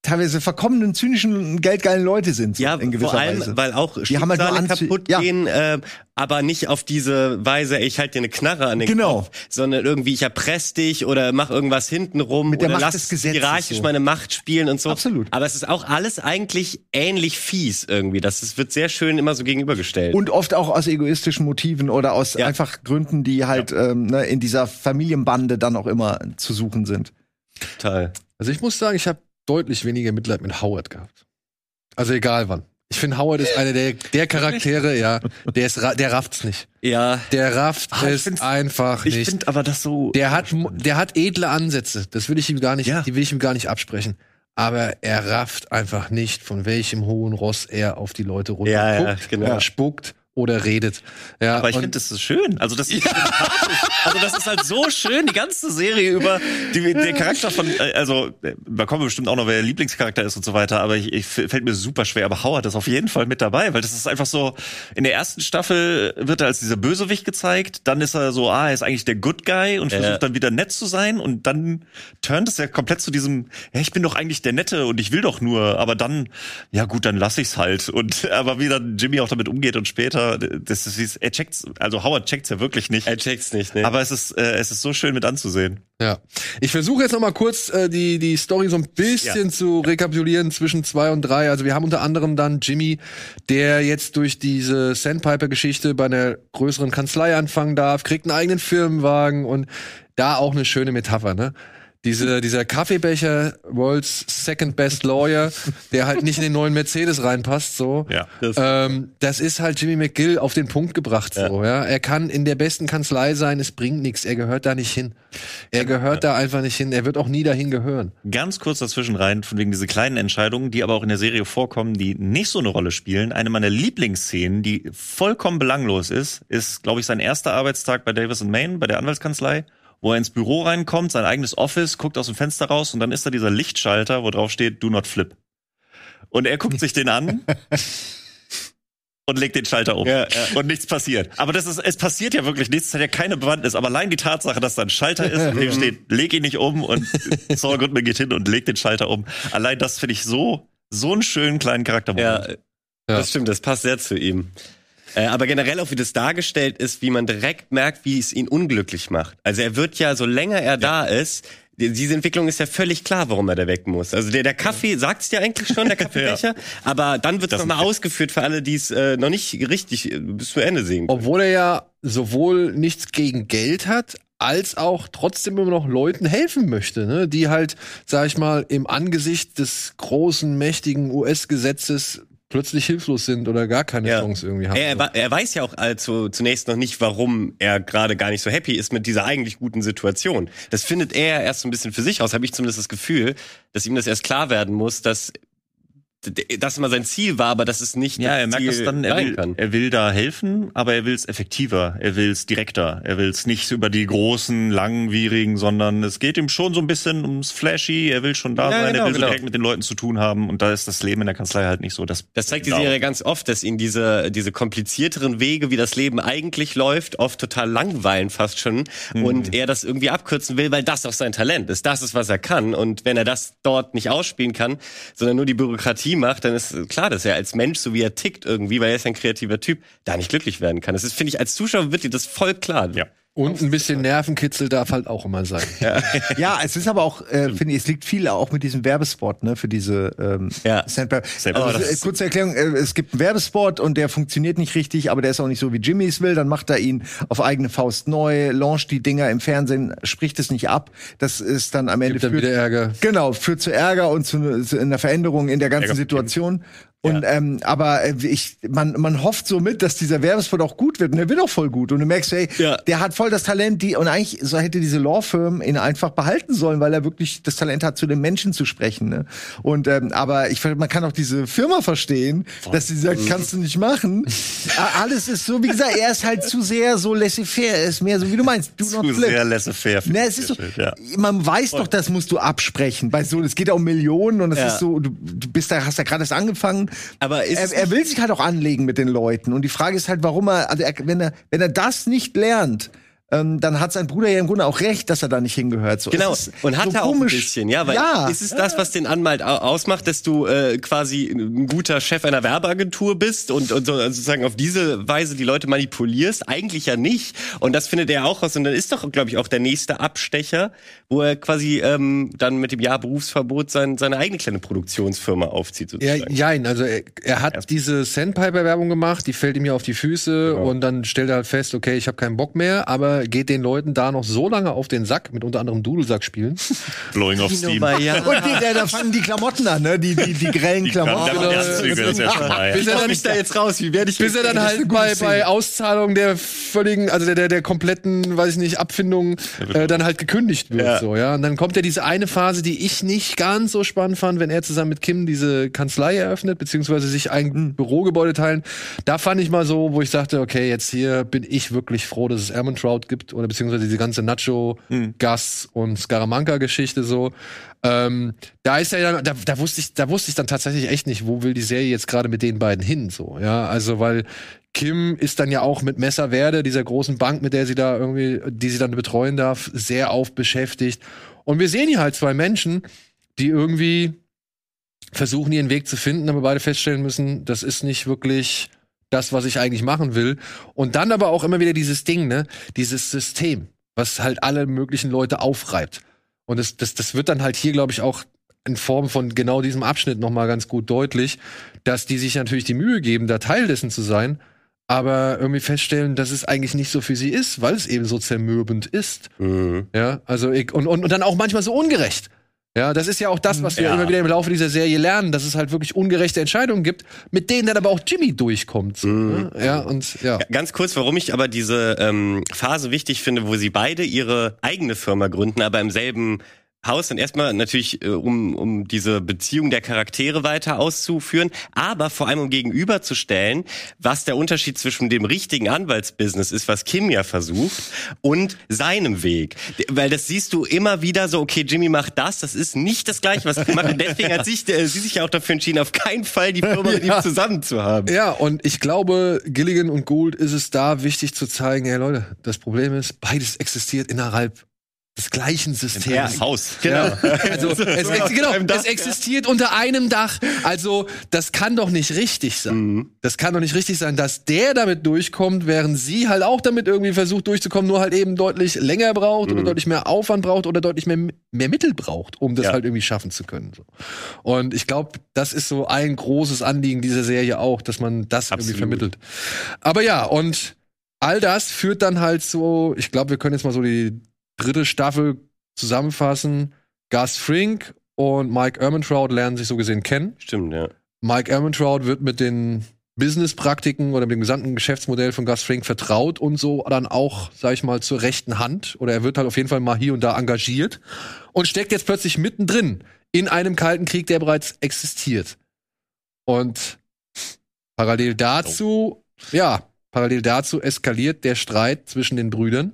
teilweise verkommenen, zynischen, geldgeilen Leute sind. Ja, in gewisser vor allem, Weise. weil auch die haben halt nur kaputt ja. gehen, äh, aber nicht auf diese Weise, ich halte dir eine Knarre an den genau. Kopf, sondern irgendwie ich erpress dich oder mach irgendwas hintenrum Mit der oder Macht lass hierarchisch so. meine Macht spielen und so. Absolut. Aber es ist auch alles eigentlich ähnlich fies irgendwie. Das ist, wird sehr schön immer so gegenübergestellt. Und oft auch aus egoistischen Motiven oder aus ja. einfach Gründen, die halt ja. ähm, ne, in dieser Familienbande dann auch immer zu suchen sind. Total. Also ich muss sagen, ich habe deutlich weniger Mitleid mit Howard gehabt. Also egal wann. Ich finde, Howard ist einer der, der Charaktere, ja, der ist, der rafft's nicht. Ja. Der rafft ah, es einfach nicht. Ich finde aber das so. Der hat, der hat edle Ansätze. Das will ich ihm gar nicht, ja. die will ich ihm gar nicht absprechen. Aber er rafft einfach nicht, von welchem hohen Ross er auf die Leute runter ja, ja, genau. spuckt oder redet. Ja, aber ich finde das ist schön. Also das [laughs] ist ja. also das ist halt so schön die ganze Serie über die, der Charakter von äh, also da kommen wir bestimmt auch noch wer der Lieblingscharakter ist und so weiter, aber ich, ich fällt mir super schwer, aber Howard ist auf jeden Fall mit dabei, weil das ist einfach so in der ersten Staffel wird er als dieser Bösewicht gezeigt, dann ist er so, ah, er ist eigentlich der Good Guy und versucht ja. dann wieder nett zu sein und dann turnt es ja komplett zu diesem, ja, ich bin doch eigentlich der nette und ich will doch nur, aber dann ja gut, dann lass ich's halt und [laughs] aber wie dann Jimmy auch damit umgeht und später das ist, er checkt's, also Howard checkt's ja wirklich nicht. Er checkt's nicht, ne? Aber es ist, äh, es ist so schön mit anzusehen. Ja. Ich versuche jetzt noch mal kurz äh, die, die Story so ein bisschen ja. zu rekapitulieren zwischen zwei und drei. Also wir haben unter anderem dann Jimmy, der jetzt durch diese Sandpiper-Geschichte bei einer größeren Kanzlei anfangen darf, kriegt einen eigenen Firmenwagen und da auch eine schöne Metapher, ne? Diese, dieser Kaffeebecher, World's Second Best Lawyer, der halt nicht in den neuen Mercedes reinpasst, so. Ja. Das, ähm, das ist halt Jimmy McGill auf den Punkt gebracht, so, ja. Er kann in der besten Kanzlei sein, es bringt nichts. Er gehört da nicht hin. Er gehört ja. da einfach nicht hin. Er wird auch nie dahin gehören. Ganz kurz dazwischen rein, von wegen diese kleinen Entscheidungen, die aber auch in der Serie vorkommen, die nicht so eine Rolle spielen. Eine meiner Lieblingsszenen, die vollkommen belanglos ist, ist, glaube ich, sein erster Arbeitstag bei Davis Main, bei der Anwaltskanzlei wo er ins Büro reinkommt, sein eigenes Office, guckt aus dem Fenster raus und dann ist da dieser Lichtschalter, wo drauf steht, do not flip. Und er guckt sich den an [laughs] und legt den Schalter um. Ja, ja. Und nichts passiert. Aber das ist, es passiert ja wirklich nichts, es hat ja keine Bewandtnis. Aber allein die Tatsache, dass da ein Schalter ist, und dem [laughs] steht, leg ihn nicht um und [laughs] Saul Goodman geht hin und legt den Schalter um. Allein das finde ich so, so einen schönen kleinen Charakter. Ja, ja, das stimmt, das passt sehr zu ihm. Äh, aber generell auch, wie das dargestellt ist, wie man direkt merkt, wie es ihn unglücklich macht. Also er wird ja, so länger er ja. da ist, diese Entwicklung ist ja völlig klar, warum er da weg muss. Also der, der Kaffee sagt's dir eigentlich schon, der [laughs] Kaffeebecher, ja. aber dann wird's nochmal ausgeführt für alle, die es äh, noch nicht richtig äh, bis zu Ende sehen. Können. Obwohl er ja sowohl nichts gegen Geld hat, als auch trotzdem immer noch Leuten helfen möchte, ne? die halt, sag ich mal, im Angesicht des großen, mächtigen US-Gesetzes plötzlich hilflos sind oder gar keine ja. Chance irgendwie haben. Er, er, weiß ja auch also zunächst noch nicht, warum er gerade gar nicht so happy ist mit dieser eigentlich guten Situation. Das findet er erst so ein bisschen für sich raus, habe ich zumindest das Gefühl, dass ihm das erst klar werden muss, dass das immer sein Ziel war, aber das ist nicht Ja, er merkt das dann, er will, kann. er will da helfen, aber er will es effektiver, er will es direkter, er will es nicht über die großen, langwierigen, sondern es geht ihm schon so ein bisschen ums Flashy, er will schon da ja, sein, genau, er will genau. so direkt mit den Leuten zu tun haben und da ist das Leben in der Kanzlei halt nicht so. Das, das zeigt die Serie ganz oft, dass ihn diese, diese komplizierteren Wege, wie das Leben eigentlich läuft, oft total langweilen fast schon mhm. und er das irgendwie abkürzen will, weil das auch sein Talent ist, das ist, was er kann und wenn er das dort nicht ausspielen kann, sondern nur die Bürokratie macht, dann ist klar, dass er als Mensch, so wie er tickt irgendwie, weil er ist ein kreativer Typ, da nicht glücklich werden kann. Das ist, finde ich, als Zuschauer wird dir das voll klar. Ja. Und ein bisschen Nervenkitzel darf halt auch immer sein. Ja, [laughs] ja es ist aber auch, äh, finde ich, es liegt viel auch mit diesem Werbespot, ne, für diese ähm, ja. Sandpaper. Also, äh, kurze Erklärung, äh, es gibt einen Werbespot und der funktioniert nicht richtig, aber der ist auch nicht so, wie Jimmy es will. Dann macht er ihn auf eigene Faust neu, launcht die Dinger im Fernsehen, spricht es nicht ab. Das ist dann am Ende Gibt dann wieder Ärger. Genau, führt zu Ärger und zu, zu einer Veränderung in der ganzen Ärger Situation. Und ja. ähm, aber äh, ich, man, man hofft so mit, dass dieser Werbespot auch gut wird und der wird auch voll gut. Und du merkst, ey, ja. der hat voll das Talent, die und eigentlich so hätte diese Law Firm ihn einfach behalten sollen, weil er wirklich das Talent hat, zu den Menschen zu sprechen. Ne? Und ähm, aber ich man kann auch diese Firma verstehen, voll. dass sie sagt, kannst du nicht machen. [laughs] Alles ist so, wie gesagt, er ist halt zu sehr so laissez-faire. Er ist mehr so, wie du meinst, du zu sehr laissez-faire. Ne, es ist so, ja. man weiß voll. doch, das musst du absprechen. Bei so, es geht ja um Millionen und es ist so, du, du bist da, hast ja gerade erst angefangen aber er, er will sich halt auch anlegen mit den Leuten. Und die Frage ist halt, warum er, also er, wenn er, wenn er das nicht lernt, ähm, dann hat sein Bruder ja im Grunde auch recht, dass er da nicht hingehört. So, genau, und hat so er auch ein bisschen, ja, weil ja. ist es das, was den Anwalt ausmacht, dass du äh, quasi ein guter Chef einer Werbeagentur bist und, und so, also sozusagen auf diese Weise die Leute manipulierst? Eigentlich ja nicht. Und das findet er auch raus. Und dann ist doch, glaube ich, auch der nächste Abstecher, wo er quasi ähm, dann mit dem Jahr Berufsverbot sein, seine eigene kleine Produktionsfirma aufzieht. Sozusagen. Ja, nein, also er, er hat ja. diese Sandpiper-Werbung gemacht, die fällt ihm ja auf die Füße genau. und dann stellt er halt fest, okay, ich habe keinen Bock mehr, aber geht den Leuten da noch so lange auf den Sack, mit unter anderem Dudelsack spielen. [laughs] Blowing off Steam. Ja. Und die, da, da fangen die Klamotten an, ne? Die, die, die grellen die Klamotten. Genau. Bis er dann nicht da jetzt raus, wie werde ich Bis er dann halt bei, bei Auszahlung der völligen, also der, der, der kompletten, weiß ich nicht, Abfindung äh, dann halt gekündigt wird. Ja. So, ja. Und dann kommt ja diese eine Phase, die ich nicht ganz so spannend fand, wenn er zusammen mit Kim diese Kanzlei eröffnet, beziehungsweise sich ein mhm. Bürogebäude teilen. Da fand ich mal so, wo ich sagte, okay, jetzt hier bin ich wirklich froh, dass es Gibt oder beziehungsweise diese ganze Nacho, hm. Gas und Scaramanca-Geschichte so. Ähm, da ist ja, da, da wusste ich, da wusste ich dann tatsächlich echt nicht, wo will die Serie jetzt gerade mit den beiden hin, so, ja, also weil Kim ist dann ja auch mit Messerwerde, dieser großen Bank, mit der sie da irgendwie, die sie dann betreuen darf, sehr auf beschäftigt. Und wir sehen hier halt zwei Menschen, die irgendwie versuchen, ihren Weg zu finden, aber beide feststellen müssen, das ist nicht wirklich das, was ich eigentlich machen will. Und dann aber auch immer wieder dieses Ding, ne, dieses System, was halt alle möglichen Leute aufreibt. Und das, das, das wird dann halt hier, glaube ich, auch in Form von genau diesem Abschnitt noch mal ganz gut deutlich, dass die sich natürlich die Mühe geben, da Teil dessen zu sein, aber irgendwie feststellen, dass es eigentlich nicht so für sie ist, weil es eben so zermürbend ist. Mhm. Ja, also ich, und, und, und dann auch manchmal so ungerecht. Ja, das ist ja auch das, was wir ja. immer wieder im Laufe dieser Serie lernen, dass es halt wirklich ungerechte Entscheidungen gibt, mit denen dann aber auch Jimmy durchkommt. So, mhm. Ne? Ja, und ja. Ganz kurz, warum ich aber diese ähm, Phase wichtig finde, wo sie beide ihre eigene Firma gründen, aber im selben Haus dann erstmal natürlich, äh, um, um diese Beziehung der Charaktere weiter auszuführen, aber vor allem um gegenüberzustellen, was der Unterschied zwischen dem richtigen Anwaltsbusiness ist, was Kim ja versucht, und seinem Weg. Weil das siehst du immer wieder so, okay, Jimmy macht das, das ist nicht das Gleiche, was Kim macht. Und deswegen hat sich, äh, sie sich ja auch dafür entschieden, auf keinen Fall die Firma mit [laughs] ihm zusammen zu haben. Ja, und ich glaube, Gilligan und Gould ist es da wichtig zu zeigen, hey Leute, das Problem ist, beides existiert innerhalb des gleichen Systems. Ja, Haus. Genau. Ja. [laughs] Also es, genau, es existiert unter einem Dach. Also das kann doch nicht richtig sein. Mhm. Das kann doch nicht richtig sein, dass der damit durchkommt, während sie halt auch damit irgendwie versucht durchzukommen, nur halt eben deutlich länger braucht mhm. oder deutlich mehr Aufwand braucht oder deutlich mehr, mehr Mittel braucht, um das ja. halt irgendwie schaffen zu können. So. Und ich glaube, das ist so ein großes Anliegen dieser Serie auch, dass man das Absolut. irgendwie vermittelt. Aber ja, und all das führt dann halt so, ich glaube, wir können jetzt mal so die dritte Staffel zusammenfassen. Gus Frink und Mike Ehrmantraut lernen sich so gesehen kennen. Stimmt, ja. Mike Ehrmantraut wird mit den Business-Praktiken oder mit dem gesamten Geschäftsmodell von Gus Frink vertraut und so dann auch, sag ich mal, zur rechten Hand. Oder er wird halt auf jeden Fall mal hier und da engagiert und steckt jetzt plötzlich mittendrin in einem kalten Krieg, der bereits existiert. Und parallel dazu, oh. ja, parallel dazu eskaliert der Streit zwischen den Brüdern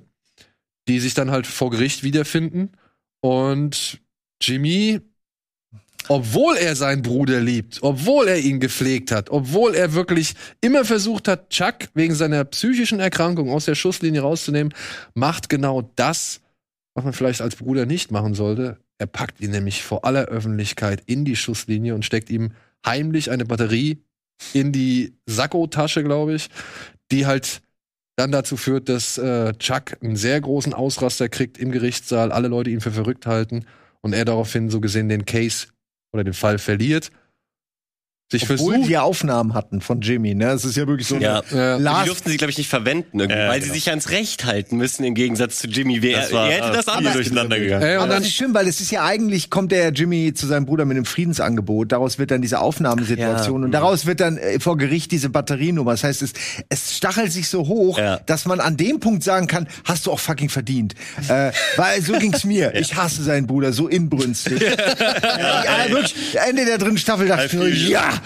die sich dann halt vor Gericht wiederfinden. Und Jimmy, obwohl er seinen Bruder liebt, obwohl er ihn gepflegt hat, obwohl er wirklich immer versucht hat, Chuck wegen seiner psychischen Erkrankung aus der Schusslinie rauszunehmen, macht genau das, was man vielleicht als Bruder nicht machen sollte. Er packt ihn nämlich vor aller Öffentlichkeit in die Schusslinie und steckt ihm heimlich eine Batterie in die Sakko-Tasche, glaube ich, die halt dann dazu führt, dass äh, Chuck einen sehr großen Ausraster kriegt im Gerichtssaal, alle Leute ihn für verrückt halten und er daraufhin so gesehen den Case oder den Fall verliert sich Obwohl versucht. die Aufnahmen hatten von Jimmy, ne? Es ist ja wirklich so eine Ja. Ja. Die durften sie, glaube ich, nicht verwenden, irgendwie, Ja, weil genau. sie sich ans Recht halten müssen, im Gegensatz zu Jimmy. Wer, Das war er hätte das anders durcheinander gegangen. Äh, und Aber dann das ist schlimm, weil es ist ja eigentlich, kommt der Jimmy zu seinem Bruder mit einem Friedensangebot. Daraus wird dann diese Aufnahmesituation Ja. und daraus wird dann äh, vor Gericht diese Batterienummer. Das heißt, es, es stachelt sich so hoch, Ja. dass man an dem Punkt sagen kann, hast du auch fucking verdient. äh, weil so ging's mir. [laughs] Ich hasse seinen Bruder so inbrünstig. äh, [laughs] ja, wirklich, Ende der dritten Staffel dachte ich nur,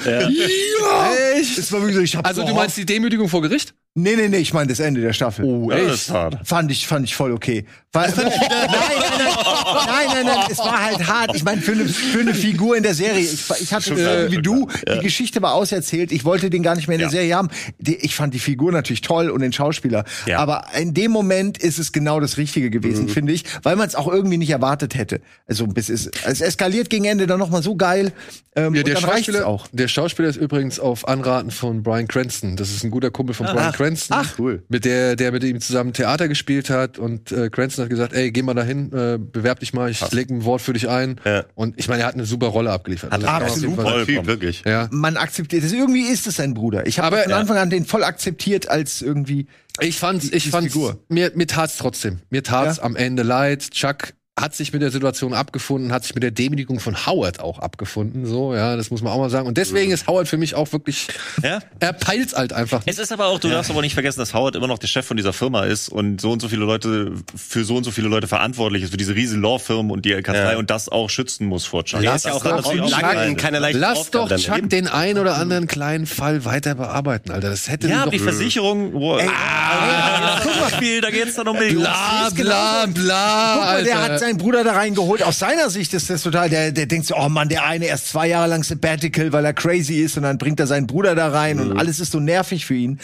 ja, ja, Echt? Es war wirklich so, ich hab Also du meinst die Demütigung vor Gericht? Nee, nee, nee, ich meine das Ende der Staffel. Oh, das ist hart. Fand ich, fand ich voll okay. Weil, nein, nein, nein, nein, nein, nein, es war halt hart. Ich meine, für eine, für eine Figur in der Serie, ich, ich hatte Schon äh, wie du, die Geschichte war auserzählt, ich wollte den gar nicht mehr in der Ja. Serie haben. Ich fand die Figur natürlich toll und den Schauspieler. Ja. Aber in dem Moment ist es genau das Richtige gewesen, finde ich, weil man es auch irgendwie nicht erwartet hätte. Also bis es, es eskaliert gegen Ende dann nochmal so geil. Ähm, Ja, der Schauspieler, auch. der Schauspieler ist übrigens auf Anraten von Brian Cranston. Das ist ein guter Kumpel von Brian Cranston. Ach, cool. Mit der, der mit ihm zusammen Theater gespielt hat und äh, Cranston hat gesagt, ey, geh mal dahin, äh, bewerb dich mal, ich leg ein Wort für dich ein. Ja. Und ich meine, er hat eine super Rolle abgeliefert. Also auf jeden absolut. Vollkommen. Typ, wirklich. Ja. Man akzeptiert es. Irgendwie ist es sein Bruder. Ich habe von ja. Anfang an den voll akzeptiert als irgendwie. Ich fand's, ich fand's, Figur. mir, mir tat's trotzdem. Mir tat's Ja? am Ende leid. Chuck hat sich mit der Situation abgefunden, hat sich mit der Demütigung von Howard auch abgefunden, so, ja, das muss man auch mal sagen. Und deswegen ist Howard für mich auch wirklich, Ja. er peilt's halt einfach. Es ist aber auch, du darfst aber nicht vergessen, dass Howard immer noch der Chef von dieser Firma ist und so und so viele Leute, für so und so viele Leute verantwortlich ist, für diese riesen Law-Firmen und die Kanzlei Ja. und das auch schützen muss vor Chuck. Ja auch, in keiner leichten Lass doch Chuck den ein oder anderen kleinen Fall weiter bearbeiten, Alter. Das hätte Ja, doch aber die Versicherung, wo, ah, Spiel, da geht's dann um Millionen. Bla, bla, bla, der Alter. Seinen Bruder da reingeholt. Aus seiner Sicht ist das total, der, der denkt so, oh Mann, der eine erst zwei Jahre lang Sabbatical, weil er crazy ist und dann bringt er seinen Bruder da rein und alles ist so nervig für ihn.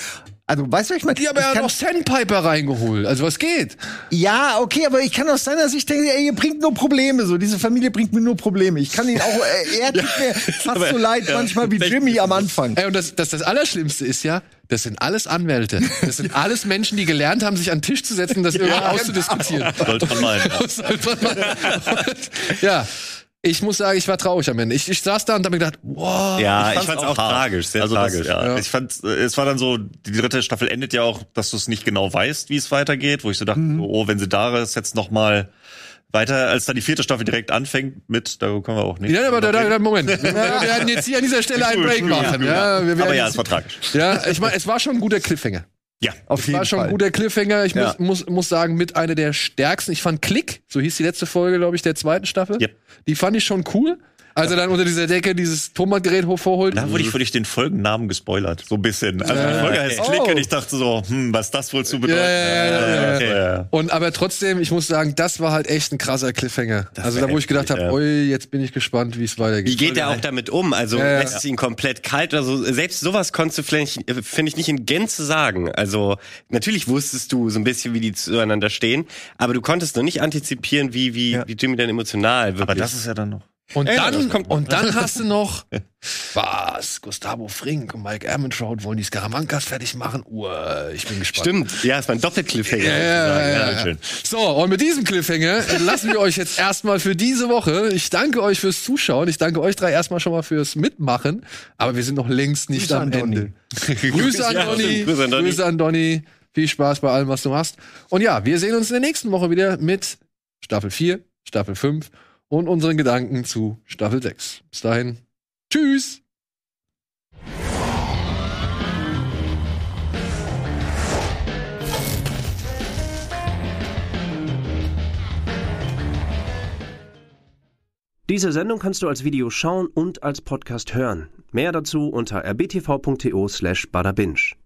Also, weißt du, was ich meine? Die aber Ich ja kann- noch Sandpiper reingeholt. Also was geht? Ja, okay, aber ich kann aus seiner Sicht denken, ey, ihr bringt nur Probleme, so. Diese Familie bringt mir nur Probleme. Ich kann ihn auch, äh, er tut mir [laughs] fast so leid manchmal wie Jimmy am Anfang. Ey, und das, das, das Allerschlimmste ist ja, das sind alles Anwälte. Das sind [laughs] alles Menschen, die gelernt haben, sich an den Tisch zu setzen und das irgendwie auszudiskutieren. Sollte man meinen. ja. [laughs] Sollte man Und, ja, ich muss sagen, ich war traurig am Ende. Ich, ich saß da und hab mir gedacht, wow. Ja, ich fand's auch hart. tragisch, sehr also das, tragisch. ja. Ja. Ich fand, äh, es war dann so, die dritte Staffel endet ja auch, dass du es nicht genau weißt, wie es weitergeht, wo ich so dachte, Mhm. oh, wenn sie da ist, jetzt noch mal weiter, als dann die vierte Staffel direkt anfängt mit, da können wir auch nicht. Ja, aber da, da, da, Moment. [laughs] Wir, werden jetzt hier an dieser Stelle einen Break machen. Ja, wir aber ja, es war tragisch. ja, ich meine, es war schon ein guter Cliffhanger. Ja. Auf Es jeden war schon Fall. ein guter Cliffhanger. Ich Ja. muss, muss, muss sagen, mit einer der stärksten. Ich fand Klick, so hieß die letzte Folge, glaube ich, der zweiten Staffel. Yep. Die fand ich schon cool. Als er dann unter dieser Decke dieses Tonbandgerät hochvorholt. Da wurde ich völlig den Folgennamen gespoilert, so ein bisschen. Also die Folge heißt. Klick Oh. und ich dachte so, hm, was das wohl zu bedeuten Ja, ja, ja, ja, hat. ja. Und aber trotzdem, ich muss sagen, das war halt echt ein krasser Cliffhanger. also da, wo ich gedacht habe, ja. ui, jetzt bin ich gespannt, wie es weitergeht. Wie geht er auch damit um? Also Ja, ja. lässt es ihn komplett kalt oder so? Selbst sowas konntest du vielleicht, äh, finde ich, nicht in Gänze sagen. Also natürlich wusstest du so ein bisschen, wie die zueinander stehen, aber du konntest noch nicht antizipieren, wie, wie, wie Jimmy dann emotional wirklich. Aber das ist ja dann noch. Und Ey, dann, und dann hast du noch, [laughs] was, Gustavo Frink und Mike Ermentrout wollen die Skaramancas fertig machen? Uah, ich bin gespannt. Stimmt, ja, es war ein Doppelcliffhanger. Ja, ja, ja, ja. schön. So, und mit diesem Cliffhanger lassen wir euch jetzt erstmal für diese Woche. Ich danke euch fürs Zuschauen. Ich danke euch drei erstmal schon mal fürs Mitmachen. Aber wir sind noch längst nicht Grüße am an. Ende. [laughs] Grüße an Donny. Grüße an Donny. Grüße an Donny. Viel Spaß bei allem, was du machst. Und ja, wir sehen uns in der nächsten Woche wieder mit Staffel 4, Staffel 5 und unseren Gedanken zu Staffel 6. Bis dahin. Tschüss. Diese Sendung kannst du als Video schauen und als Podcast hören. Mehr dazu unter rbtv.to slash badabinch.